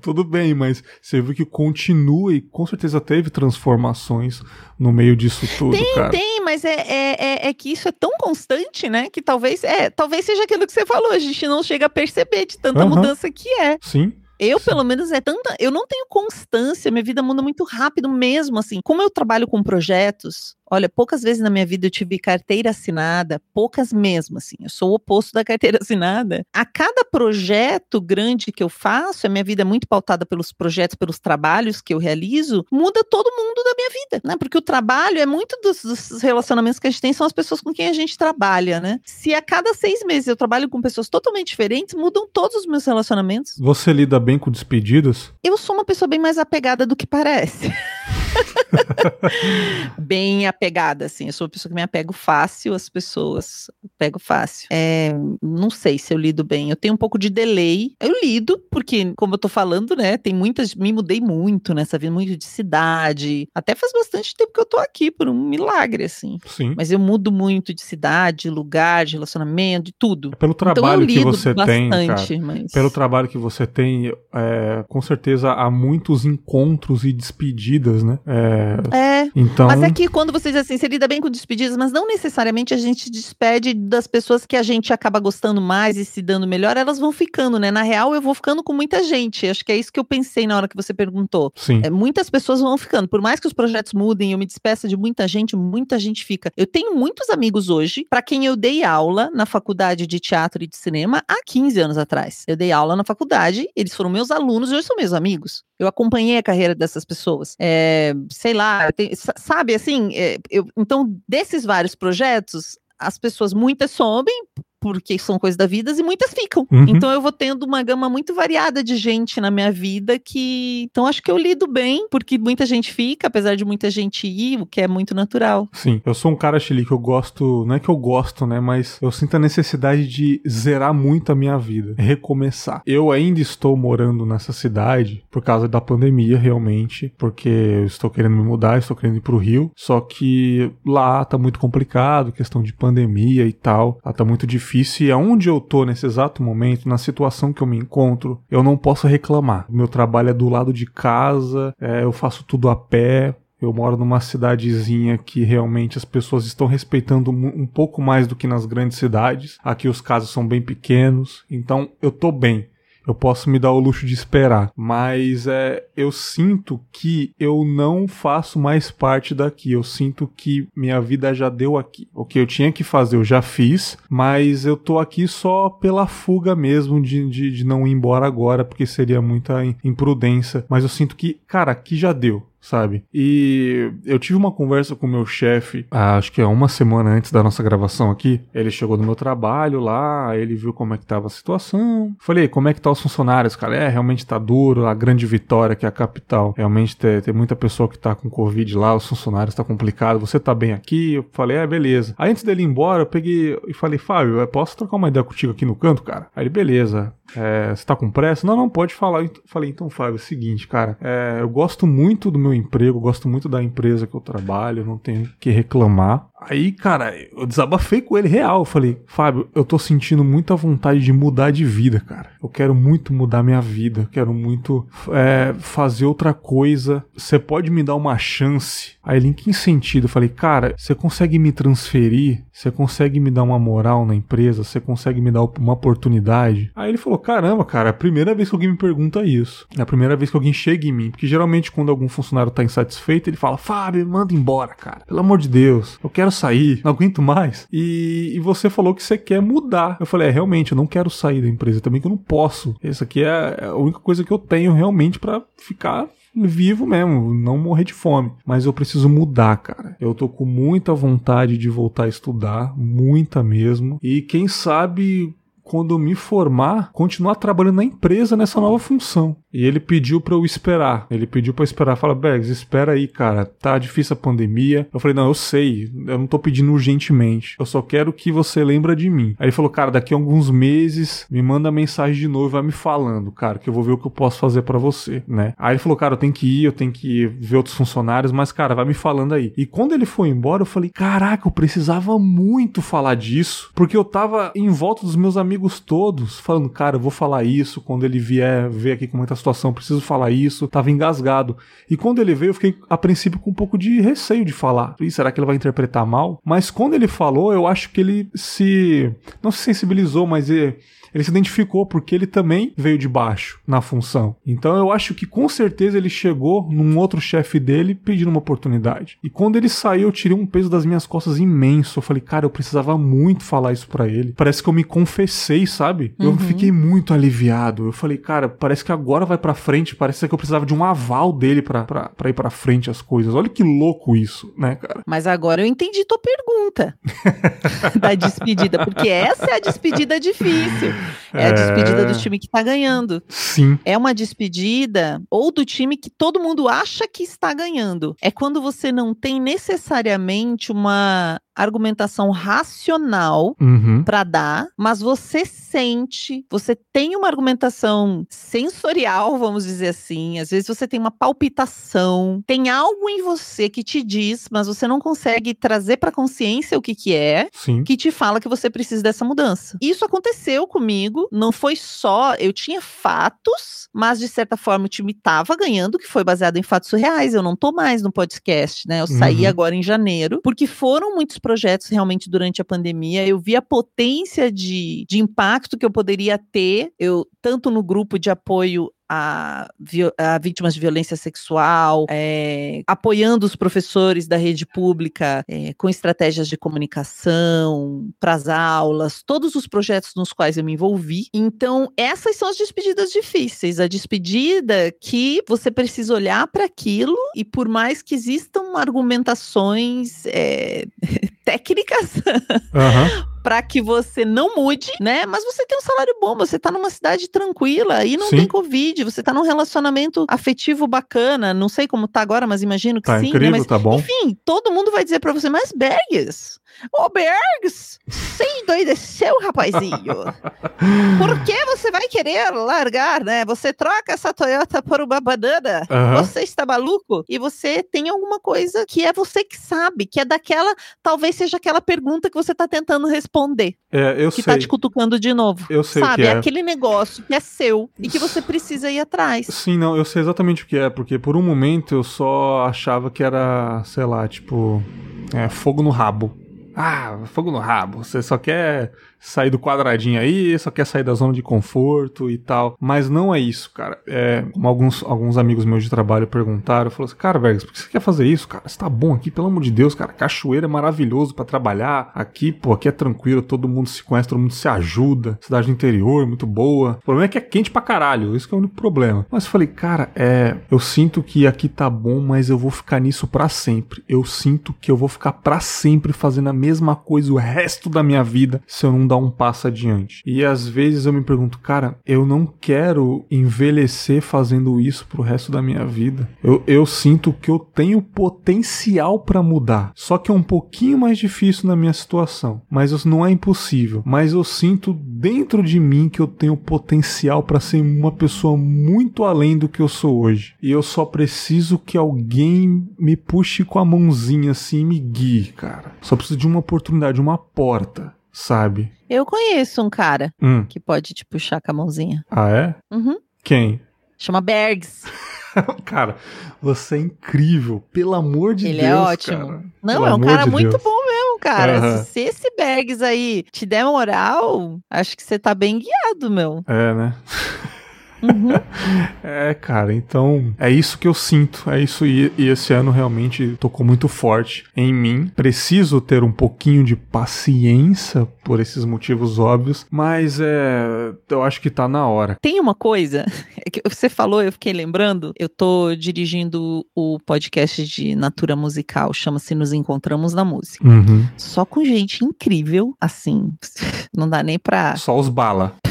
Tudo bem, mas você viu que continua e com certeza teve transformações no meio disso tudo, tem, cara. Tem, mas é, é, é, é, que isso é tão constante, né? Que talvez, é, talvez seja aquilo que você falou, a gente não chega a perceber de tanta mudança que é. Sim. Eu, pelo menos, é tanta. Eu não tenho constância, minha vida muda muito rápido mesmo, assim. Como eu trabalho com projetos, Olha, poucas vezes na minha vida eu tive carteira assinada, poucas mesmo, assim. Eu sou o oposto da carteira assinada. A cada projeto grande que eu faço, a minha vida é muito pautada pelos projetos, pelos trabalhos que eu realizo, muda todo mundo da minha vida, né? Porque o trabalho é muito dos, dos relacionamentos que a gente tem, são as pessoas com quem a gente trabalha, né? Se a cada seis meses eu trabalho com pessoas totalmente diferentes, mudam todos os meus relacionamentos. Você lida bem com despedidas? Eu sou uma pessoa bem mais apegada do que parece. bem apegada, assim. Eu sou uma pessoa que me apego fácil às pessoas. Pego fácil. É, não sei se eu lido bem. Eu tenho um pouco de delay. Eu lido, porque, como eu tô falando, né? Tem muitas. Me mudei muito nessa vida, muito de cidade. Até faz bastante tempo que eu tô aqui, por um milagre, assim. Sim. Mas eu mudo muito de cidade, lugar, de relacionamento, de tudo. É pelo trabalho então, que você tem, cara. Mas... Pelo trabalho que você tem, é, com certeza há muitos encontros e despedidas, né? É. é. Então... Mas é que quando você diz assim, você lida bem com despedidas, mas não necessariamente a gente despede das pessoas que a gente acaba gostando mais e se dando melhor, elas vão ficando, né? Na real, eu vou ficando com muita gente. Acho que é isso que eu pensei na hora que você perguntou. Sim. É, muitas pessoas vão ficando. Por mais que os projetos mudem, eu me despeça de muita gente, muita gente fica. Eu tenho muitos amigos hoje, para quem eu dei aula na faculdade de teatro e de cinema há 15 anos atrás. Eu dei aula na faculdade, eles foram meus alunos e hoje são meus amigos. Eu acompanhei a carreira dessas pessoas. É, sei lá, sabe assim? É, eu, então, desses vários projetos, as pessoas muitas sobem porque são coisas da vida e muitas ficam. Uhum. Então eu vou tendo uma gama muito variada de gente na minha vida que. Então acho que eu lido bem, porque muita gente fica, apesar de muita gente ir, o que é muito natural. Sim, eu sou um cara, Chile, que eu gosto. Não é que eu gosto, né? Mas eu sinto a necessidade de zerar muito a minha vida, recomeçar. Eu ainda estou morando nessa cidade por causa da pandemia, realmente, porque eu estou querendo me mudar, estou querendo ir pro Rio. Só que lá tá muito complicado, questão de pandemia e tal. Lá tá muito difícil difícil e aonde eu tô nesse exato momento, na situação que eu me encontro, eu não posso reclamar. Meu trabalho é do lado de casa, é, eu faço tudo a pé, eu moro numa cidadezinha que realmente as pessoas estão respeitando um pouco mais do que nas grandes cidades. Aqui os casos são bem pequenos, então eu tô bem eu posso me dar o luxo de esperar. Mas é, eu sinto que eu não faço mais parte daqui. Eu sinto que minha vida já deu aqui. O que eu tinha que fazer eu já fiz, mas eu tô aqui só pela fuga mesmo de, de, de não ir embora agora, porque seria muita imprudência. Mas eu sinto que, cara, aqui já deu sabe? E eu tive uma conversa com o meu chefe, acho que é uma semana antes da nossa gravação aqui. Ele chegou no meu trabalho lá, ele viu como é que tava a situação. Falei, como é que tá os funcionários, cara? É, realmente tá duro, a grande vitória que é a capital. Realmente tem, tem muita pessoa que tá com Covid lá, os funcionários tá complicado. Você tá bem aqui? Eu falei, é, beleza. Aí antes dele ir embora, eu peguei e falei, Fábio, posso trocar uma ideia contigo aqui no canto, cara? Aí ele, beleza. É, você tá com pressa? Não, não, pode falar. Falei, então, Fábio, é o seguinte, cara. É, eu gosto muito do meu emprego, gosto muito da empresa que eu trabalho, não tenho que reclamar. Aí, cara, eu desabafei com ele real. Eu falei, Fábio, eu tô sentindo muita vontade de mudar de vida, cara. Eu quero muito mudar minha vida. Quero muito é, fazer outra coisa. Você pode me dar uma chance? Aí ele, em que sentido? Eu falei, cara, você consegue me transferir? Você consegue me dar uma moral na empresa? Você consegue me dar uma oportunidade? Aí ele falou, caramba, cara, é a primeira vez que alguém me pergunta isso. É a primeira vez que alguém chega em mim. Porque geralmente quando algum funcionário tá insatisfeito, ele fala, Fábio, manda embora, cara. Pelo amor de Deus. Eu quero sair, não aguento mais. E, e você falou que você quer mudar. Eu falei, é, realmente, eu não quero sair da empresa também, que eu não posso. Essa aqui é a única coisa que eu tenho realmente para ficar vivo mesmo, não morrer de fome. Mas eu preciso mudar, cara. Eu tô com muita vontade de voltar a estudar, muita mesmo. E quem sabe quando eu me formar, continuar trabalhando na empresa nessa nova função. E ele pediu para eu esperar. Ele pediu para esperar. Fala, Bergs, espera aí, cara. Tá difícil a pandemia. Eu falei, não, eu sei. Eu não tô pedindo urgentemente. Eu só quero que você lembre de mim. Aí ele falou, cara, daqui a alguns meses, me manda mensagem de novo e vai me falando, cara, que eu vou ver o que eu posso fazer para você, né? Aí ele falou, cara, eu tenho que ir, eu tenho que ver outros funcionários, mas, cara, vai me falando aí. E quando ele foi embora, eu falei, caraca, eu precisava muito falar disso, porque eu tava em volta dos meus amigos todos, falando, cara, eu vou falar isso quando ele vier ver aqui que tá situação, preciso falar isso, tava engasgado. E quando ele veio, eu fiquei a princípio com um pouco de receio de falar. E será que ele vai interpretar mal? Mas quando ele falou, eu acho que ele se não se sensibilizou, mas ele ele se identificou porque ele também veio de baixo na função. Então eu acho que com certeza ele chegou num outro chefe dele pedindo uma oportunidade. E quando ele saiu, eu tirei um peso das minhas costas imenso. Eu falei, cara, eu precisava muito falar isso para ele. Parece que eu me confessei, sabe? Uhum. Eu fiquei muito aliviado. Eu falei, cara, parece que agora vai para frente. Parece que eu precisava de um aval dele para ir para frente as coisas. Olha que louco isso, né, cara? Mas agora eu entendi tua pergunta da despedida, porque essa é a despedida difícil. É, é a despedida do time que tá ganhando. Sim. É uma despedida ou do time que todo mundo acha que está ganhando. É quando você não tem necessariamente uma argumentação racional uhum. para dar, mas você sente, você tem uma argumentação sensorial, vamos dizer assim. Às vezes você tem uma palpitação, tem algo em você que te diz, mas você não consegue trazer para consciência o que que é, Sim. que te fala que você precisa dessa mudança. Isso aconteceu comigo, não foi só, eu tinha fatos, mas de certa forma o time tava ganhando, que foi baseado em fatos reais. Eu não tô mais no podcast, né? Eu saí uhum. agora em janeiro, porque foram muitos projetos realmente durante a pandemia. Eu vi a potência de, de impacto que eu poderia ter, eu tanto no grupo de apoio a, a, vítimas de violência sexual, é, apoiando os professores da rede pública é, com estratégias de comunicação para as aulas, todos os projetos nos quais eu me envolvi. Então, essas são as despedidas difíceis. A despedida que você precisa olhar para aquilo e, por mais que existam argumentações é, técnicas. Uhum. para que você não mude, né? Mas você tem um salário bom, você tá numa cidade tranquila e não sim. tem Covid, você tá num relacionamento afetivo bacana, não sei como tá agora, mas imagino que tá sim, né? incrível, né? Mas, tá bom. enfim, todo mundo vai dizer para você, mas Bergs, Ô Bergs, você endoideceu, rapazinho. Por que você vai querer largar, né? Você troca essa Toyota por uma banana? Uhum. Você está maluco? E você tem alguma coisa que é você que sabe, que é daquela, talvez seja aquela pergunta que você está tentando responder. É, eu que sei. tá te cutucando de novo. Eu sei sabe? que é. é aquele negócio que é seu e que você precisa ir atrás. Sim, não, eu sei exatamente o que é, porque por um momento eu só achava que era, sei lá, tipo, é, fogo no rabo. Ah, fogo no rabo. Você só quer sair do quadradinho aí, só quer sair da zona de conforto e tal. Mas não é isso, cara. É, como alguns, alguns amigos meus de trabalho perguntaram, falou assim, cara, Vegas, por que você quer fazer isso, cara? Você tá bom aqui, pelo amor de Deus, cara. Cachoeira é maravilhoso para trabalhar. Aqui, pô, aqui é tranquilo, todo mundo se conhece, todo mundo se ajuda. Cidade do interior, muito boa. O problema é que é quente pra caralho, isso que é o único problema. Mas eu falei, cara, é, eu sinto que aqui tá bom, mas eu vou ficar nisso para sempre. Eu sinto que eu vou ficar para sempre fazendo a mesma coisa o resto da minha vida se eu não dar um passo adiante. E às vezes eu me pergunto, cara, eu não quero envelhecer fazendo isso pro resto da minha vida. Eu, eu sinto que eu tenho potencial para mudar, só que é um pouquinho mais difícil na minha situação. Mas não é impossível. Mas eu sinto dentro de mim que eu tenho potencial para ser uma pessoa muito além do que eu sou hoje. E eu só preciso que alguém me puxe com a mãozinha assim e me guie, cara. Só preciso de uma oportunidade, uma porta sabe? Eu conheço um cara hum. que pode te puxar com a mãozinha. Ah, é? Uhum. Quem? Chama Bergs. cara, você é incrível. Pelo amor de Ele Deus. Ele é ótimo. Cara. Não, Pelo é um cara de muito Deus. bom mesmo, cara. Uhum. Se esse Bergs aí te der moral, acho que você tá bem guiado, meu. É, né? Uhum. é, cara, então é isso que eu sinto, é isso e, e, esse ano realmente tocou muito forte em mim. Preciso ter um pouquinho de paciência por esses motivos óbvios, mas é, eu acho que tá na hora. Tem uma coisa que você falou, eu fiquei lembrando, eu tô dirigindo o podcast de Natura Musical, chama-se Nos Encontramos na Música. Uhum. Só com gente incrível, assim, não dá nem pra... Só os bala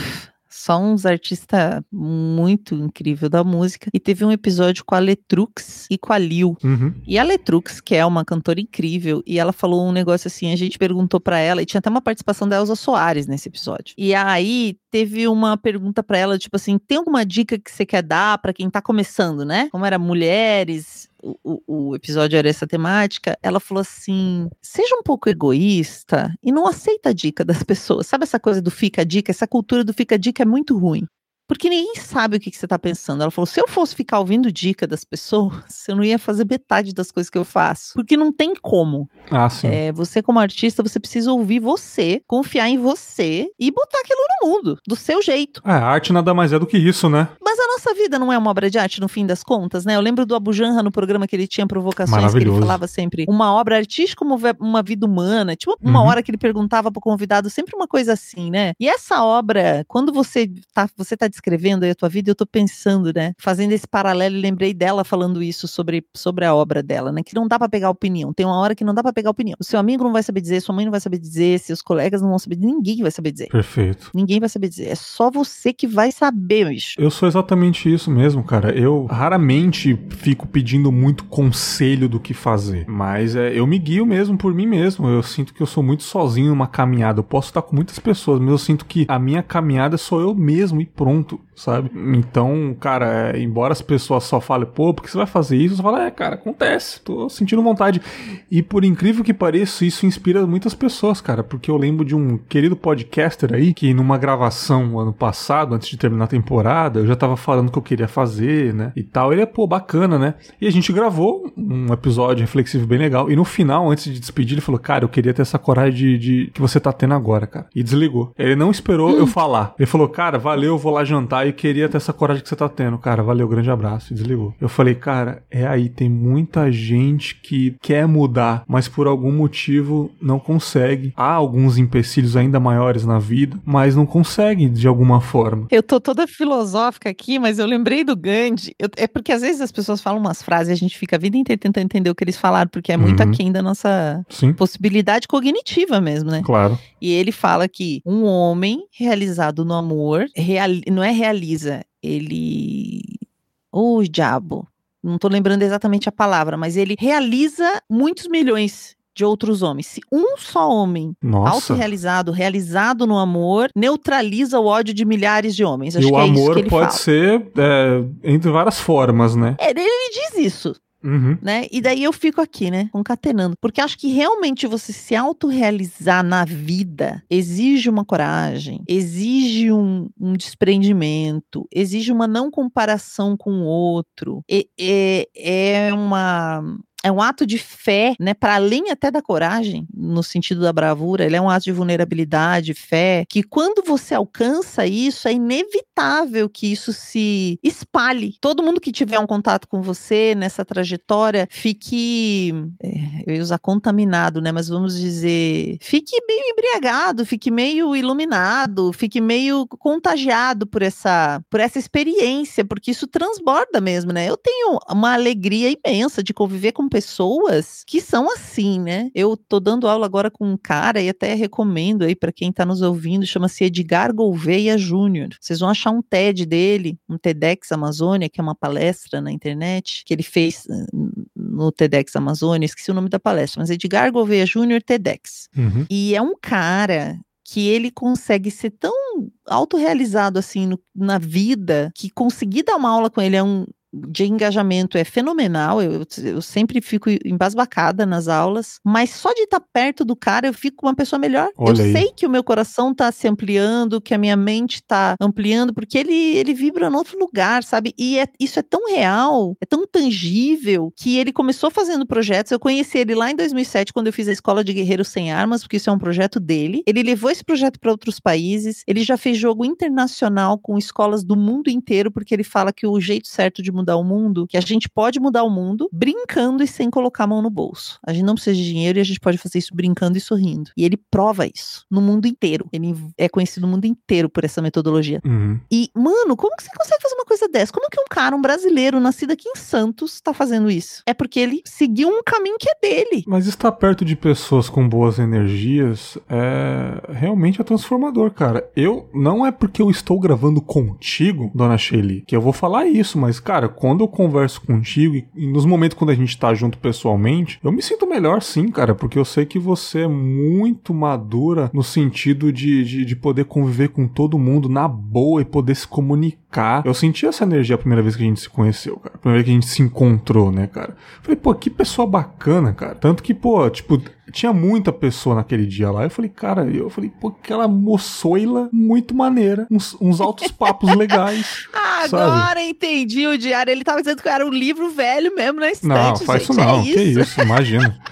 só uns artistas muito incrível da música. E teve um episódio com a Letrux e com a Lil. Uhum. E a Letrux, que é uma cantora incrível, e ela falou um negócio assim, a gente perguntou para ela, e tinha até uma participação da Elza Soares nesse episódio. E aí teve uma pergunta para ela, tipo assim, tem alguma dica que você quer dar para quem tá começando, né? Como era mulheres, o, o, episódio era essa temática, ela falou assim: seja um pouco egoísta e não aceita a dica das pessoas. Sabe essa coisa do fica dica? Essa cultura do fica dica é muito ruim. Porque ninguém sabe o que, que você tá pensando. Ela falou: se eu fosse ficar ouvindo dica das pessoas, eu não ia fazer metade das coisas que eu faço. Porque não tem como. Ah, sim. É, você, como artista, você precisa ouvir você, confiar em você e botar aquilo no mundo, do seu jeito. É, a arte nada mais é do que isso, né? Mas a nossa vida não é uma obra de arte, no fim das contas, né? Eu lembro do Abu Janra no programa que ele tinha provocações, que ele falava sempre uma obra artística como uma vida humana. Tipo, uma Uhum. hora que ele perguntava pro convidado, sempre uma coisa assim, né? E essa obra, quando você tá, você tá descrevendo aí a tua vida, eu tô pensando, né? Fazendo esse paralelo, lembrei dela falando isso sobre, sobre a obra dela, né? Que não dá pra pegar opinião. Tem uma hora que não dá pra pegar opinião. O seu amigo não vai saber dizer, sua mãe não vai saber dizer, seus colegas não vão saber, ninguém vai saber dizer. Perfeito. Ninguém vai saber dizer. É só você que vai saber, bicho. Eu sou exatamente isso mesmo, cara. Eu raramente fico pedindo muito conselho do que fazer, mas é, eu me guio mesmo por mim mesmo. Eu sinto que eu sou muito sozinho numa caminhada. Eu posso estar com muitas pessoas, mas eu sinto que a minha caminhada sou eu mesmo e pronto, sabe? Então, cara, é, embora as pessoas só falem, pô, por que você vai fazer isso? Você fala, é, cara, acontece. Tô sentindo vontade. E por incrível que pareça, isso inspira muitas pessoas, cara, porque eu lembro de um querido podcaster aí que numa gravação ano passado, antes de terminar a temporada, eu já tava falando o que eu queria fazer, né? E tal. Ele é, pô, bacana, né? E a gente gravou um episódio reflexivo bem legal. E no final, antes de despedir, ele falou: Cara, eu queria ter essa coragem de, de- que você tá tendo agora, cara. E desligou. Ele não esperou eu falar. Ele falou: Cara, valeu, eu vou lá jantar e queria ter essa coragem que você tá tendo, cara. Valeu, grande abraço. E desligou. Eu falei, cara, é aí, tem muita gente que quer mudar, mas por algum motivo não consegue. Há alguns empecilhos ainda maiores na vida, mas não consegue de alguma forma. Eu tô toda filosófica aqui, mas eu lembrei do Gandhi. Eu- é porque às vezes as pessoas falam umas frases e a gente fica a vida inteira tentando entender o que eles falaram, porque é muito Uhum. aquém da nossa Sim, possibilidade cognitiva mesmo, né? claro. E ele fala que um homem realizado no amor, reali- não é realiza, ele. Ô, diabo. Não tô lembrando exatamente a palavra, mas ele realiza muitos milhões de outros homens. Se um só homem autorrealizado, realizado no amor, neutraliza o ódio de milhares de homens. Acho E o é isso amor que ele pode fala. ser é, entre várias formas, né? É, ele diz isso, Uhum. né? E daí eu fico aqui, né, concatenando. Porque acho que realmente você se autorrealizar na vida exige uma coragem, exige um, um desprendimento, exige uma não comparação com o outro. E- e- é uma. É um ato de fé, né? Para além até da coragem, no sentido da bravura, ele é um ato de vulnerabilidade, fé, que quando você alcança isso, é inevitável que isso se espalhe. Todo mundo que tiver um contato com você nessa trajetória fique, é, eu ia usar contaminado, né? Mas vamos dizer, fique meio embriagado, fique meio iluminado, fique meio contagiado por essa, por essa experiência, porque isso transborda mesmo, né? Eu tenho uma alegria imensa de conviver com pessoas que são assim, né? Eu tô dando aula agora com um cara e até recomendo aí para quem tá nos ouvindo, chama-se Edgar Gouveia Júnior. Vocês vão achar um TED dele, um TEDx Amazônia, que é uma palestra na internet que ele fez eh, no TEDx Amazônia, esqueci o nome da palestra, mas Edgar Gouveia Júnior TEDx. Uhum. E é um cara que ele consegue ser tão autorrealizado assim no- na vida que conseguir dar uma aula com ele é um de engajamento é fenomenal, eu, eu sempre fico embasbacada nas aulas, mas só de estar perto do cara eu fico uma pessoa melhor. Olha eu aí. sei que o meu coração tá se ampliando, que a minha mente tá ampliando, porque ele, ele vibra em outro lugar, sabe? E é- isso é tão real, é tão tangível, que ele começou fazendo projetos. Eu conheci ele lá em 2007, quando eu fiz a Escola de Guerreiros Sem Armas, porque isso é um projeto dele. Ele levou esse projeto para outros países. Ele já fez jogo internacional com escolas do mundo inteiro, porque ele fala que o jeito certo de mudar o mundo, que a gente pode mudar o mundo brincando e sem colocar a mão no bolso. A gente não precisa de dinheiro e a gente pode fazer isso brincando e sorrindo. E ele prova isso no mundo inteiro. Ele é conhecido no mundo inteiro por essa metodologia. Uhum. E, mano, como que você consegue fazer uma coisa dessa? Como que um cara, um brasileiro, nascido aqui em Santos, tá fazendo isso? É porque ele seguiu um caminho que é dele. Mas estar perto de pessoas com boas energias é realmente é transformador, cara. Eu não é porque eu estou gravando contigo, dona Shelly, que eu vou falar isso, mas cara, quando eu converso contigo e, nos momentos quando a gente tá junto pessoalmente, eu me sinto melhor sim, cara, porque eu sei que você é muito madura no sentido de, de, de poder conviver com todo mundo na boa e poder se comunicar Eu senti essa energia a primeira vez que a gente se conheceu, cara. A primeira vez que a gente se encontrou, né, cara? Falei, pô, que pessoa bacana, cara. Tanto que, pô, tipo, tinha muita pessoa naquele dia lá. Eu falei, cara, eu falei, pô, aquela moçoila muito maneira. Uns, uns altos papos legais. Agora sabe? entendi o diário. Ele tava dizendo que era um livro velho mesmo na estante. Não, faz gente, isso não. É que isso, imagina.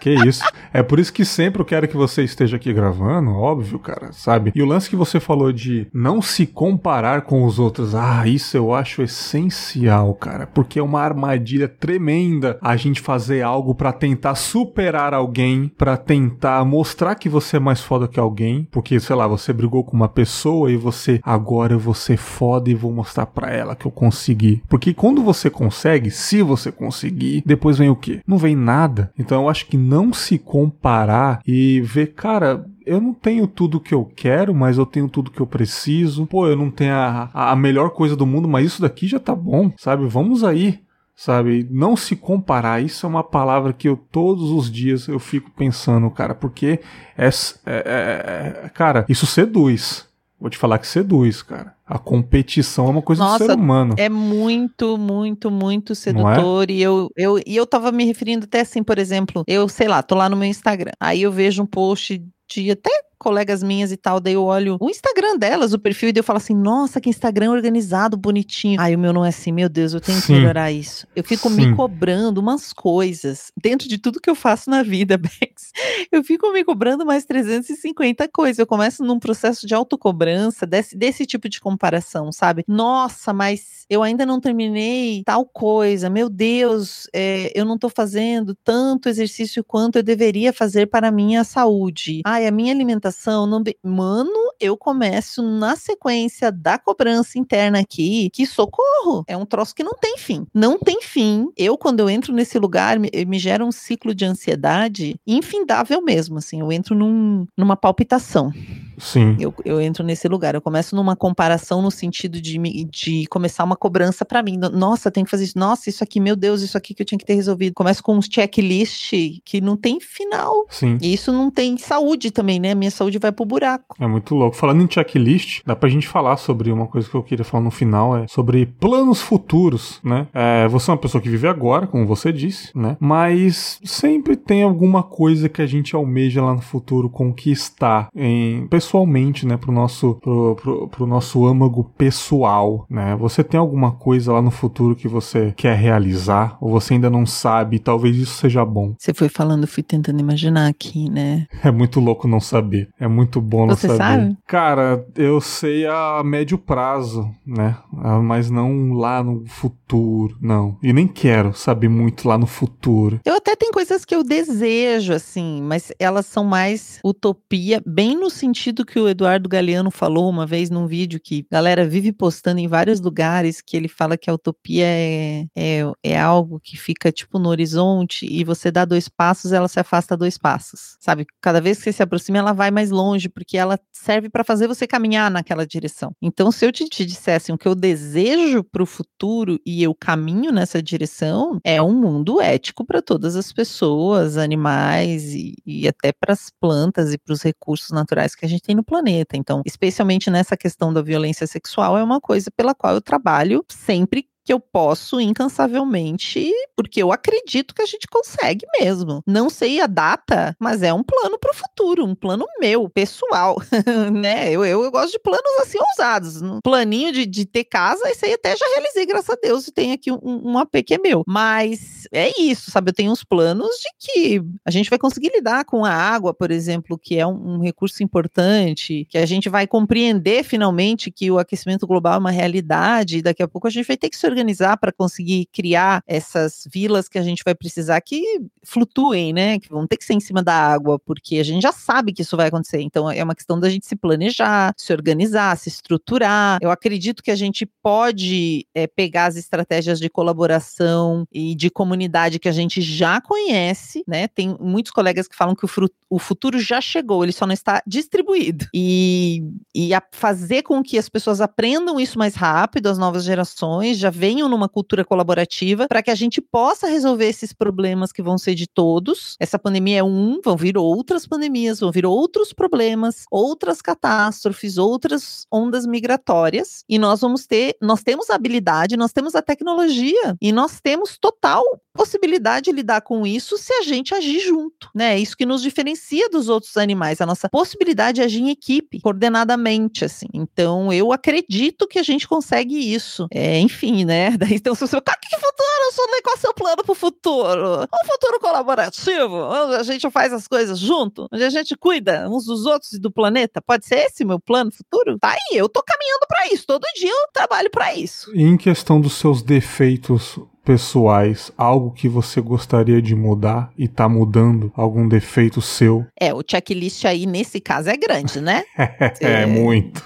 Que isso. É por isso que sempre eu quero que você esteja aqui gravando, óbvio, cara, sabe? E o lance que você falou de não se comparar com os outros, ah, isso eu acho essencial, cara, porque é uma armadilha tremenda a gente fazer algo para tentar superar alguém, para tentar mostrar que você é mais foda que alguém, porque sei lá, você brigou com uma pessoa e você agora eu vou ser foda e vou mostrar para ela que eu consegui. Porque quando você consegue, se você conseguir, depois vem o quê? Não vem nada. Então eu acho que não se comparar e ver, cara, eu não tenho tudo que eu quero, mas eu tenho tudo que eu preciso. Pô, eu não tenho a, a melhor coisa do mundo, mas isso daqui já tá bom, sabe? Vamos aí sabe? Não se comparar, isso é uma palavra que eu todos os dias eu fico pensando, cara, porque é, é, é, é cara, isso seduz. Vou te falar que seduz, cara. A competição é uma coisa Nossa, do ser humano. É muito, muito, muito é? sedutor. É? E eu, eu, e eu tava me referindo até assim, por exemplo, eu, sei lá, tô lá no meu Instagram. Aí eu vejo um post de até colegas minhas e tal, daí eu olho o Instagram delas, o perfil, e daí eu falo assim, nossa, que Instagram organizado, bonitinho. Aí o meu não é assim, meu Deus, eu tenho Sim. que melhorar isso. Eu fico Sim. me cobrando umas coisas, dentro de tudo que eu faço na vida, Bex. Eu fico me cobrando mais 350 coisas. Eu começo num processo de autocobrança, desse, desse tipo de comparação, sabe? Nossa, mas eu ainda não terminei tal coisa, meu Deus, é, eu não tô fazendo tanto exercício quanto eu deveria fazer para a minha saúde. Ai, a minha alimentação não. Be... Mano, eu começo na sequência da cobrança interna aqui, que socorro! É um troço que não tem fim. Não tem fim. Eu, quando eu entro nesse lugar, me, me gera um ciclo de ansiedade infindável mesmo. Assim, eu entro num, numa palpitação. Sim. Eu, eu entro nesse lugar. Eu começo numa comparação no sentido de, de começar uma cobrança para mim. Nossa, tem que fazer isso. Nossa, isso aqui, meu Deus, isso aqui que eu tinha que ter resolvido. Começo com uns checklist que não tem final. Sim. E isso não tem saúde também, né? Minha saúde vai pro buraco. É muito louco. Falando em checklist, dá pra gente falar sobre uma coisa que eu queria falar no final, é sobre planos futuros, né? É, você é uma pessoa que vive agora, como você disse, né? Mas sempre tem alguma coisa que a gente almeja lá no futuro conquistar em pessoas pessoalmente, né, pro nosso, pro, pro, pro, nosso âmago pessoal, né? Você tem alguma coisa lá no futuro que você quer realizar ou você ainda não sabe? Talvez isso seja bom. Você foi falando, fui tentando imaginar aqui, né? É muito louco não saber. É muito bom não você saber. Sabe? Cara, eu sei a médio prazo, né? Ah, mas não lá no futuro, não. E nem quero saber muito lá no futuro. Eu até tenho coisas que eu desejo, assim, mas elas são mais utopia, bem no sentido que o Eduardo Galeano falou uma vez num vídeo que a galera vive postando em vários lugares, que ele fala que a utopia é, é, é algo que fica tipo no horizonte e você dá dois passos, ela se afasta dois passos, sabe? Cada vez que você se aproxima, ela vai mais longe, porque ela serve para fazer você caminhar naquela direção. Então, se eu te, te dissesse o que eu desejo para o futuro e eu caminho nessa direção, é um mundo ético para todas as pessoas, animais e, e até para as plantas e para os recursos naturais que a gente tem no planeta. Então, especialmente nessa questão da violência sexual, é uma coisa pela qual eu trabalho sempre que eu posso incansavelmente, porque eu acredito que a gente consegue mesmo. Não sei a data, mas é um plano para o futuro, um plano meu, pessoal, né? Eu, eu, eu, gosto de planos assim ousados. Um planinho de, de ter casa, esse aí até já realizei, graças a Deus, e tem aqui um, um AP que é meu. Mas é isso, sabe? Eu tenho uns planos de que a gente vai conseguir lidar com a água, por exemplo, que é um, um recurso importante, que a gente vai compreender finalmente que o aquecimento global é uma realidade, e daqui a pouco a gente vai ter que se organizar organizar para conseguir criar essas vilas que a gente vai precisar que flutuem, né? Que vão ter que ser em cima da água, porque a gente já sabe que isso vai acontecer. Então é uma questão da gente se planejar, se organizar, se estruturar. Eu acredito que a gente pode é, pegar as estratégias de colaboração e de comunidade que a gente já conhece, né? Tem muitos colegas que falam que o, o futuro já chegou, ele só não está distribuído. E, e fazer com que as pessoas aprendam isso mais rápido, as novas gerações, já vejam venham numa cultura colaborativa para que a gente possa resolver esses problemas que vão ser de todos. Essa pandemia é um, vão vir outras pandemias, vão vir outros problemas, outras catástrofes, outras ondas migratórias, e nós vamos ter, nós temos a habilidade, nós temos a tecnologia e nós temos total possibilidade de lidar com isso se a gente agir junto, né? É isso que nos diferencia dos outros animais, a nossa possibilidade de agir em equipe, coordenadamente, assim. Então, eu acredito que a gente consegue isso. É, enfim, né? Daí, então, se você fala, que futuro? Qual é o seu plano para o futuro? Um futuro colaborativo, onde a gente faz as coisas junto, onde a gente cuida uns dos outros e do planeta. Pode ser esse meu plano futuro? Tá aí, eu tô caminhando para isso. Todo dia eu trabalho para isso. E em questão dos seus defeitos pessoais, algo que você gostaria de mudar e tá mudando, algum defeito seu? É, o checklist aí nesse caso é grande, né? é, é, muito.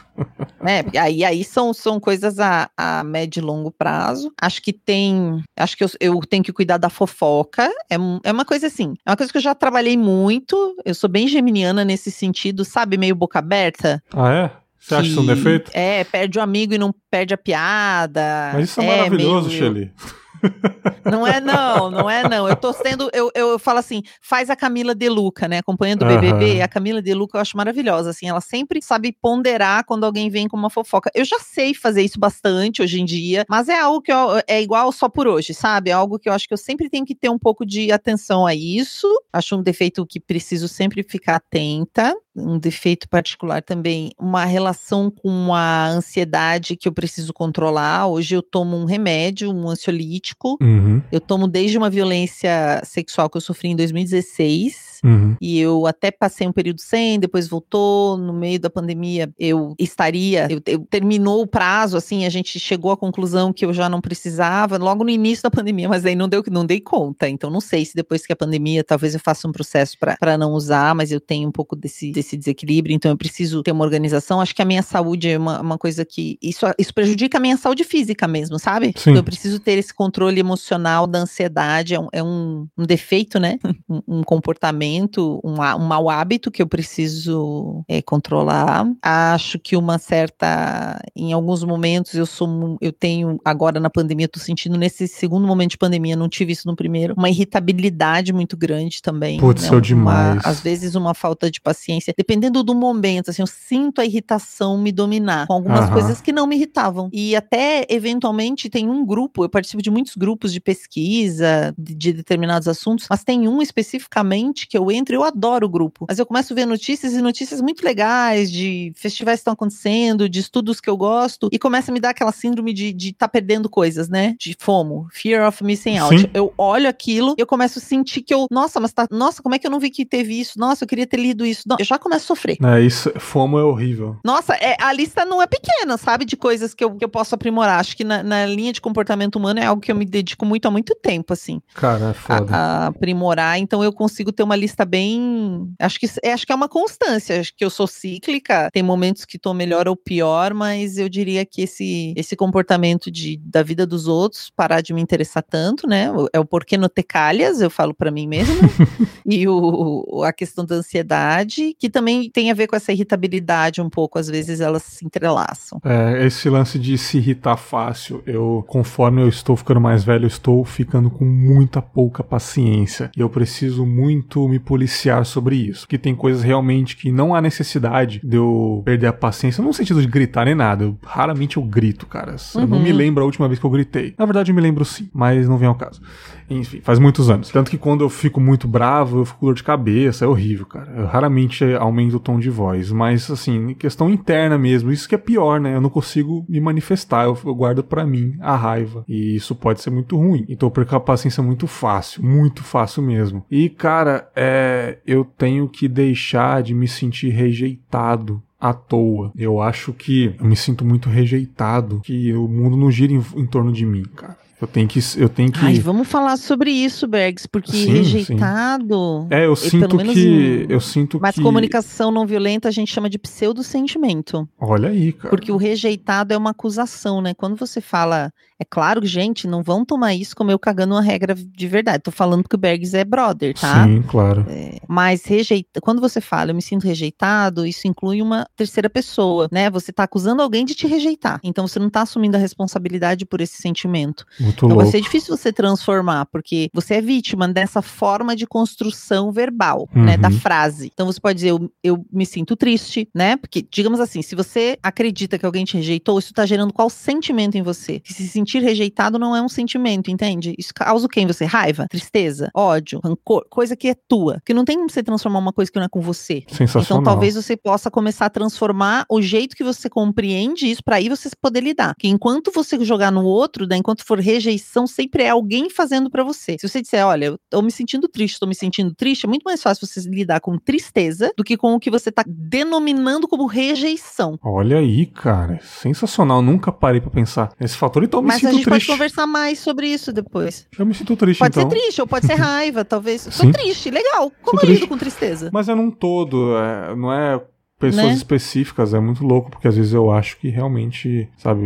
É, aí, aí são, são coisas a, a médio e longo prazo. Acho que tem. Acho que eu, eu tenho que cuidar da fofoca. É, é uma coisa assim. É uma coisa que eu já trabalhei muito. Eu sou bem geminiana nesse sentido, sabe? Meio boca aberta. Ah, é? Você acha isso um defeito? É, perde o amigo e não perde a piada. Mas isso é, é maravilhoso, meio... Shelly. Não é não, não é não. Eu tô sendo, eu, eu falo assim, faz a Camila De Luca, né? Acompanhando o BBB, uhum. a Camila De Luca eu acho maravilhosa, assim, ela sempre sabe ponderar quando alguém vem com uma fofoca. Eu já sei fazer isso bastante hoje em dia, mas é algo que eu, é igual só por hoje, sabe? É algo que eu acho que eu sempre tenho que ter um pouco de atenção a isso. Acho um defeito que preciso sempre ficar atenta um defeito particular também, uma relação com a ansiedade que eu preciso controlar. Hoje eu tomo um remédio, um ansiolítico. Uhum. Eu tomo desde uma violência sexual que eu sofri em 2016 Uhum. E eu até passei um período sem, depois voltou. No meio da pandemia, eu estaria. Eu, eu, terminou o prazo, assim, a gente chegou à conclusão que eu já não precisava, logo no início da pandemia, mas aí não deu não dei conta. Então, não sei se depois que a pandemia, talvez eu faça um processo para não usar, mas eu tenho um pouco desse, desse desequilíbrio, então eu preciso ter uma organização. Acho que a minha saúde é uma, uma coisa que. Isso, isso prejudica a minha saúde física mesmo, sabe? Sim. Eu preciso ter esse controle emocional da ansiedade, é um, é um, um defeito, né? um, um comportamento comportamento, um, um mau hábito que eu preciso é, controlar. Acho que uma certa, em alguns momentos eu sou, eu tenho agora na pandemia, estou sentindo nesse segundo momento de pandemia, não tive isso no primeiro, uma irritabilidade muito grande também. Putz, né? demais. às vezes uma falta de paciência, dependendo do momento, assim, eu sinto a irritação me dominar com algumas coisas que não me irritavam. E até eventualmente tem um grupo, eu participo de muitos grupos de pesquisa de, de determinados assuntos, mas tem um especificamente que eu eu entro, eu adoro o grupo. Mas eu começo a ver notícias e notícias muito legais de festivais que estão acontecendo, de estudos que eu gosto, e começa a me dar aquela síndrome de estar tá perdendo coisas, né? De FOMO, Fear of Missing Out. Sim. Eu olho aquilo e eu começo a sentir que eu, nossa, mas tá, nossa, como é que eu não vi que teve isso? Nossa, eu queria ter lido isso. Não, eu já começo a sofrer. É, isso, FOMO é horrível. Nossa, é, a lista não é pequena, sabe? De coisas que eu, que eu posso aprimorar. Acho que na, na linha de comportamento humano é algo que eu me dedico muito há muito tempo, assim. Cara, é foda. A, a aprimorar, então eu consigo ter uma lista lista bem. Acho que, é, acho que é uma constância. Acho que eu sou cíclica. Tem momentos que estou melhor ou pior, mas eu diria que esse, esse comportamento de, da vida dos outros, parar de me interessar tanto, né? É o porquê no ter calhas, eu falo para mim mesma. e o, a questão da ansiedade, que também tem a ver com essa irritabilidade um pouco. Às vezes elas se entrelaçam. É, esse lance de se irritar fácil. Eu, conforme eu estou ficando mais velho, eu estou ficando com muita pouca paciência. E eu preciso muito me policiar sobre isso. Que tem coisas realmente que não há necessidade de eu perder a paciência, não no sentido de gritar nem nada. Eu, raramente eu grito, cara. Eu não me uhum. lembro a última vez que eu gritei. Na verdade, eu me lembro sim, mas não vem ao caso. Enfim, faz muitos anos. Tanto que quando eu fico muito bravo, eu fico com dor de cabeça, é horrível, cara. Eu raramente aumento o tom de voz, mas assim, questão interna mesmo, isso que é pior, né? Eu não consigo me manifestar, eu, eu guardo para mim a raiva. E isso pode ser muito ruim. Então eu perco a paciência muito fácil, muito fácil mesmo. E, cara, é, eu tenho que deixar de me sentir rejeitado à toa. Eu acho que eu me sinto muito rejeitado, que o mundo não gira em, em torno de mim, cara. Eu tenho que. Eu tenho que... Ai, vamos falar sobre isso, Bergs, porque Sim, rejeitado. É, eu sinto que. Eu sinto Mas que. comunicação não violenta a gente chama de pseudo-sentimento. Olha aí, cara. Porque o rejeitado é uma acusação, né? Quando você fala. É claro, gente, não vão tomar isso como eu cagando uma regra de verdade. Tô falando que o Bergs é brother, tá? Sim, claro. Mas rejeita, quando você fala, eu me sinto rejeitado, isso inclui uma terceira pessoa, né? Você tá acusando alguém de te rejeitar. Então você não tá assumindo a responsabilidade por esse sentimento. Muito Então louco. vai ser difícil você transformar, porque você é vítima dessa forma de construção verbal, né? Da Uhum. frase. Então você pode dizer, eu, eu me sinto triste, né? Porque, digamos assim, se você acredita que alguém te rejeitou, isso tá gerando qual sentimento em você? Que se sentir rejeitado não é um sentimento, entende? Isso causa o quê em você? Raiva, tristeza, ódio, rancor, coisa que é tua. Que não tem como você transformar uma coisa que não é com você. Sensacional. Então talvez você possa começar a transformar o jeito que você compreende isso para aí você poder lidar. Que enquanto você jogar no outro, né, enquanto for rejeição, sempre é alguém fazendo para você. Se você disser, olha, eu tô me sentindo triste, tô me sentindo triste, é muito mais fácil você lidar com tristeza do que com o que você tá denominando como rejeição. Olha aí, cara. Sensacional. Nunca parei pra pensar nesse fator. Então eu me Mas a gente pode triste. conversar mais sobre isso depois. Eu me sinto triste, Pode então. ser triste, ou pode ser raiva, talvez. Sim. Tô triste, legal. Como eu triste. lido com tristeza? Mas é num todo, é, não é pessoas Né? específicas, é muito louco, porque às vezes eu acho que realmente, sabe,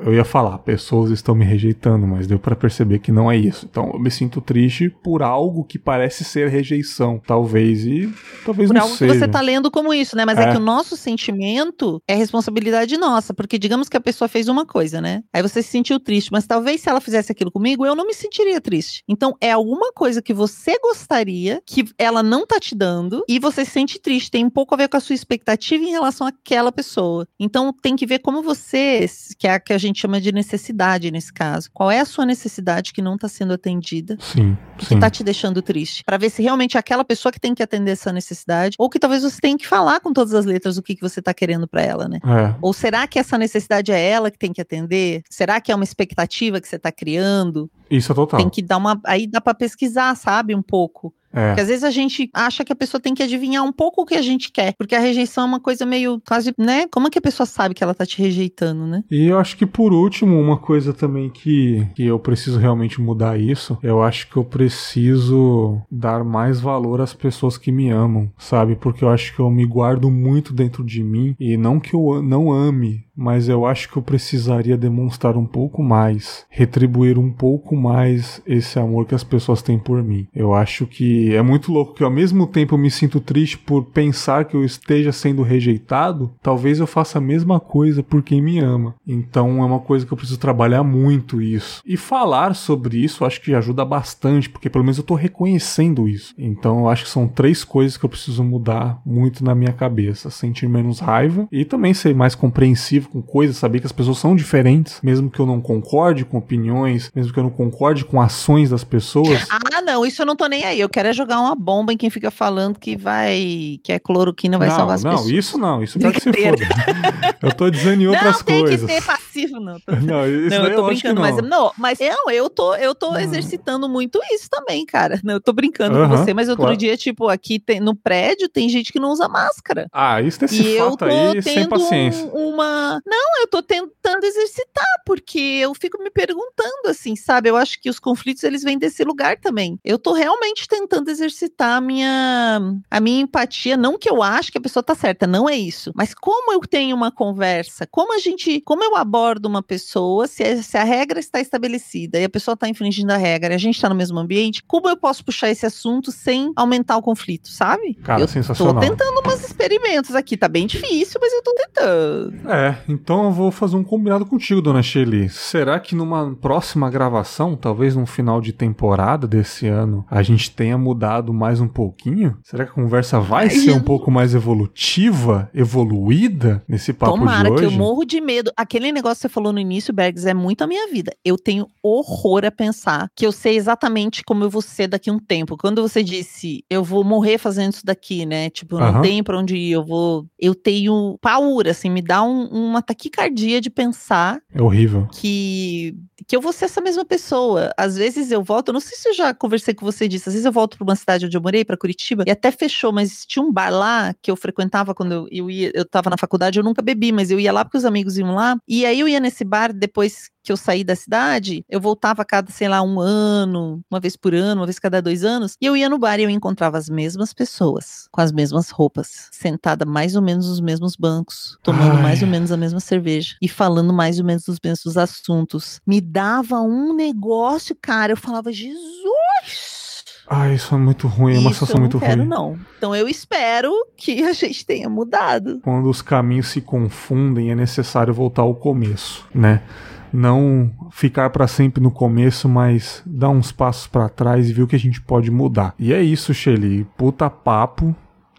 eu, ia falar, pessoas estão me rejeitando, mas deu pra perceber que não é isso. Então eu me sinto triste por algo que parece ser rejeição, talvez, e talvez Por não algo seja. que você tá lendo como isso, né? Mas é. É. que o nosso sentimento é responsabilidade nossa, porque digamos que a pessoa fez uma coisa, né? Aí você se sentiu triste, mas talvez se ela fizesse aquilo comigo, eu não me sentiria triste. Então é alguma coisa que você gostaria que ela não tá te dando e você se sente triste. Tem um pouco a ver com a sua expectativa em relação àquela pessoa. Então tem que ver como você, que é a que a gente chama de necessidade nesse caso. Qual é a sua necessidade que não tá sendo atendida? Sim, que sim. tá te deixando triste. Pra ver se realmente é aquela pessoa que tem que atender essa necessidade, ou que talvez você tenha que falar com todas as letras o que, que você tá querendo pra ela, né? É, Ou será que essa necessidade é ela que tem que atender? Será que é uma expectativa que você tá criando? Isso é total. Tem que dar uma. Aí dá pra pesquisar, sabe? Um pouco. É. Porque às vezes a gente acha que a pessoa tem que adivinhar um pouco o que a gente quer. Porque a rejeição é uma coisa meio quase, né? Como é que a pessoa sabe que ela tá te rejeitando, né? E eu acho que por último, uma coisa também que, que eu preciso realmente mudar isso, eu acho que eu preciso dar mais valor às pessoas que me amam, sabe? Porque eu acho que eu me guardo muito dentro de mim e não que eu não ame, mas eu acho que eu precisaria demonstrar um pouco mais, retribuir um pouco mais esse amor que as pessoas têm por mim. Eu acho que é muito louco que ao mesmo tempo eu me sinto triste por pensar que eu esteja sendo rejeitado, talvez eu faça a mesma coisa por quem me ama. Então é uma coisa que eu preciso trabalhar muito isso. E falar sobre isso acho que ajuda bastante, porque pelo menos eu tô reconhecendo isso. Então eu acho que são três coisas que eu preciso mudar muito na minha cabeça: sentir menos raiva e também ser mais compreensivo com coisas, saber que as pessoas são diferentes, mesmo que eu não concorde com opiniões, mesmo que eu não concorde com ações das pessoas. Ah, não, isso eu não tô nem aí. Eu quero é jogar uma bomba em quem fica falando que vai. que a cloroquina vai não, salvar as não, pessoas. isso não, isso quero que se foda. Eu tô dizendo em outras não, tem coisas. que ser passivo, não. Tô- Não, isso Não, eu tô eu brincando, não. mas não, mas não, eu tô, eu tô Hum. exercitando muito isso também, cara. Não, eu tô brincando com Aham, você, mas outro claro. dia, tipo, aqui tem- no prédio tem gente que não usa máscara. Ah, isso desse e eu fato tô aí, sem tendo paciência. um- uma. Não, eu tô tentando exercitar, porque eu fico me perguntando, assim, sabe? Eu acho que os conflitos eles vêm desse lugar também. Eu tô realmente tentando exercitar a minha, a minha empatia. Não que eu acho que a pessoa tá certa, não é isso. Mas como eu tenho uma conversa, como a gente. Como eu abordo uma pessoa, se, a- se a regra está estabelecida e a pessoa tá infringindo a regra e a gente tá no mesmo ambiente, como eu posso puxar esse assunto sem aumentar o conflito, sabe? Cara, eu sensacional. Tô tentando umas experimentos aqui, tá bem difícil, mas eu tô tentando. É, então eu vou fazer um combinado contigo, dona Shelly. Será que numa próxima gravação, talvez no final de temporada desse ano, a gente tenha mudado mais um pouquinho? Será que a conversa vai Ai, ser um pouco mais evolutiva, evoluída nesse papo Tomara, de hoje? que eu morro de medo. Aquele negócio que você falou no início, Bergs, é muito a minha vida. Eu tenho horror a pensar que eu sei exatamente como eu vou ser daqui a um tempo. Quando você disse, eu vou morrer fazendo isso daqui, né? Tipo, não Aham. tenho pra onde ir, eu vou. Eu tenho paura, assim, me dá um- uma taquicardia de pensar É horrível. que, que eu vou ser essa mesma pessoa. Às vezes eu volto, não sei se eu já conversei com você disso, às vezes eu volto para uma cidade onde eu morei, para Curitiba, e até fechou, mas tinha um bar lá que eu frequentava quando eu, eu ia, eu tava na faculdade, eu nunca bebi, mas eu ia lá porque os amigos iam lá, e aí eu ia nesse bar depois que eu saí da cidade, eu voltava a cada, sei lá, um ano, uma vez por ano, uma vez cada dois anos, e eu ia no bar e eu encontrava as mesmas pessoas, com as mesmas roupas, sentada mais ou menos nos mesmos bancos, tomando Ai. mais ou menos a mesma cerveja e falando mais ou menos dos mesmos assuntos. Me dava um negócio, cara, eu falava, Jesus! Ah, isso é muito ruim, é uma isso situação muito quero, ruim. Não, então eu espero que a gente tenha mudado. Quando os caminhos se confundem, é necessário voltar ao começo, né? Não ficar para sempre no começo, mas dar uns passos para trás e ver o que a gente pode mudar. E é isso, Shelly. Puta papo.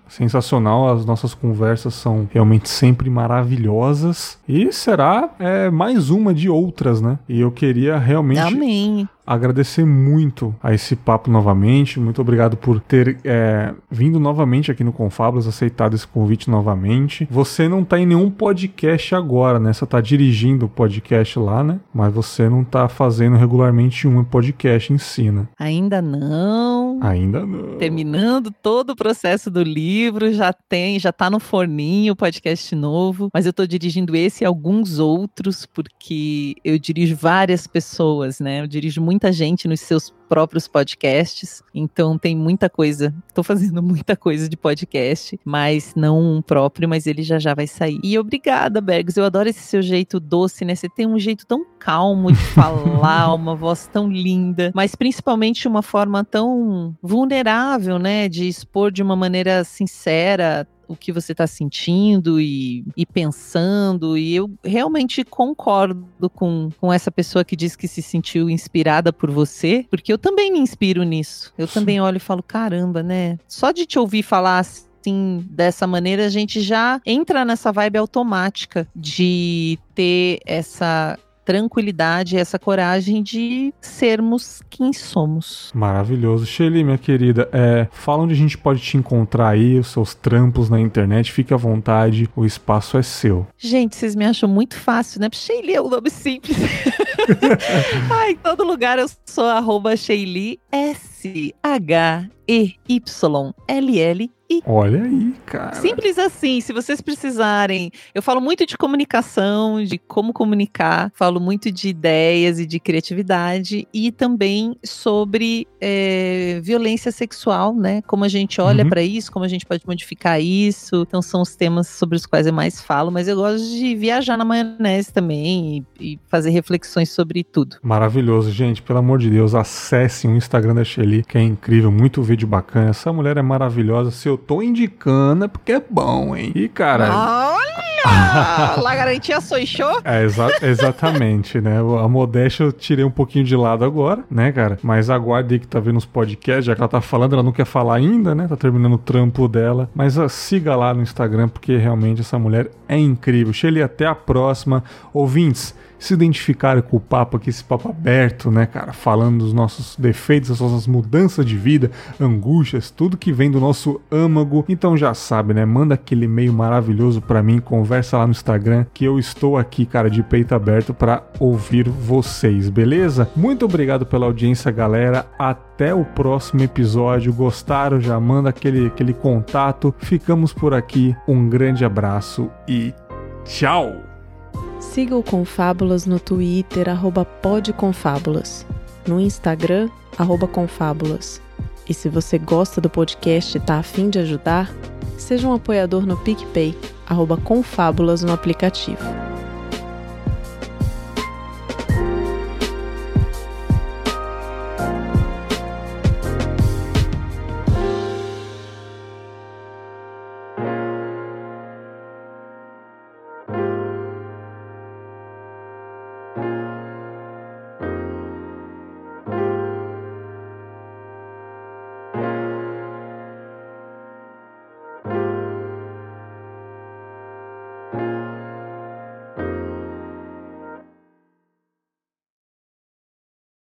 Sensacional, as nossas conversas são realmente sempre maravilhosas e será é, mais uma de outras, né? E eu queria realmente Amém agradecer muito a esse papo novamente. Muito obrigado por ter é, vindo novamente aqui no Confablas, aceitado esse convite novamente. Você não tá em nenhum podcast agora, né? Você tá dirigindo o podcast lá, né? Mas você não tá fazendo regularmente um podcast em si, né? Ainda não. Ainda não. Terminando todo o processo do livro, já tem, já tá no forninho o podcast novo, mas eu tô dirigindo esse e alguns outros porque eu dirijo várias pessoas, né? Eu dirijo muito muita gente nos seus próprios podcasts, então tem muita coisa. Estou fazendo muita coisa de podcast, mas não um próprio, mas ele já já vai sair. E obrigada, Bergs. Eu adoro esse seu jeito doce, né? Você tem um jeito tão calmo de falar, uma voz tão linda, mas principalmente uma forma tão vulnerável, né? De expor de uma maneira sincera o que você está sentindo e, e, pensando. E eu realmente concordo com, com essa pessoa que diz que se sentiu inspirada por você, porque eu também me inspiro nisso. Eu também olho e falo: caramba, né? Só de te ouvir falar assim, dessa maneira, a gente já entra nessa vibe automática de ter essa tranquilidade, essa coragem de sermos quem somos. Maravilhoso. Shelly, minha querida, é, fala onde a gente pode te encontrar aí, os seus trampos na internet, fique à vontade, o espaço é seu. Gente, vocês me acham muito fácil, né? Shelly é um nome simples. Ai, em todo lugar eu sou arroba Shelly S-H-E-Y-L-L e Olha aí, cara. Simples assim, se vocês precisarem. Eu falo muito de comunicação, de como comunicar, falo muito de ideias e de criatividade e também sobre é, violência sexual, né? Como a gente olha uhum. para isso, como a gente pode modificar isso. Então são os temas sobre os quais eu mais falo, mas eu gosto de viajar na maionese também e, e fazer reflexões sobre tudo. Maravilhoso, gente. Pelo amor de Deus, acessem o Instagram da Shelly, que é incrível, muito vídeo bacana. Essa mulher é maravilhosa. Se eu tô indicando é porque é bom, hein? E, cara. Olha! La garantia sou show? É, exa exatamente, né? A modéstia eu tirei um pouquinho de lado agora, né, cara? Mas aguarde aí que tá vendo os podcasts, já que ela tá falando, ela não quer falar ainda, né? Tá terminando o trampo dela. Mas uh, siga lá no Instagram, porque realmente essa mulher é incrível. Shelly, até a próxima. Ouvintes se identificarem com o papo aqui, esse papo aberto, né, cara? Falando dos nossos defeitos, das nossas mudanças de vida, angústias, tudo que vem do nosso âmago. Então já sabe, né? Manda aquele e-mail maravilhoso para mim, conversa lá no Instagram, que eu estou aqui, cara, de peito aberto para ouvir vocês, beleza? Muito obrigado pela audiência, galera. Até o próximo episódio. Gostaram? Já manda aquele, aquele contato. Ficamos por aqui. Um grande abraço e tchau! Siga o Confábulas no Twitter, arroba podconfábulas, no Instagram, arroba confábulas. E se você gosta do podcast e está afim de ajudar, seja um apoiador no PicPay, arroba confábulas no aplicativo.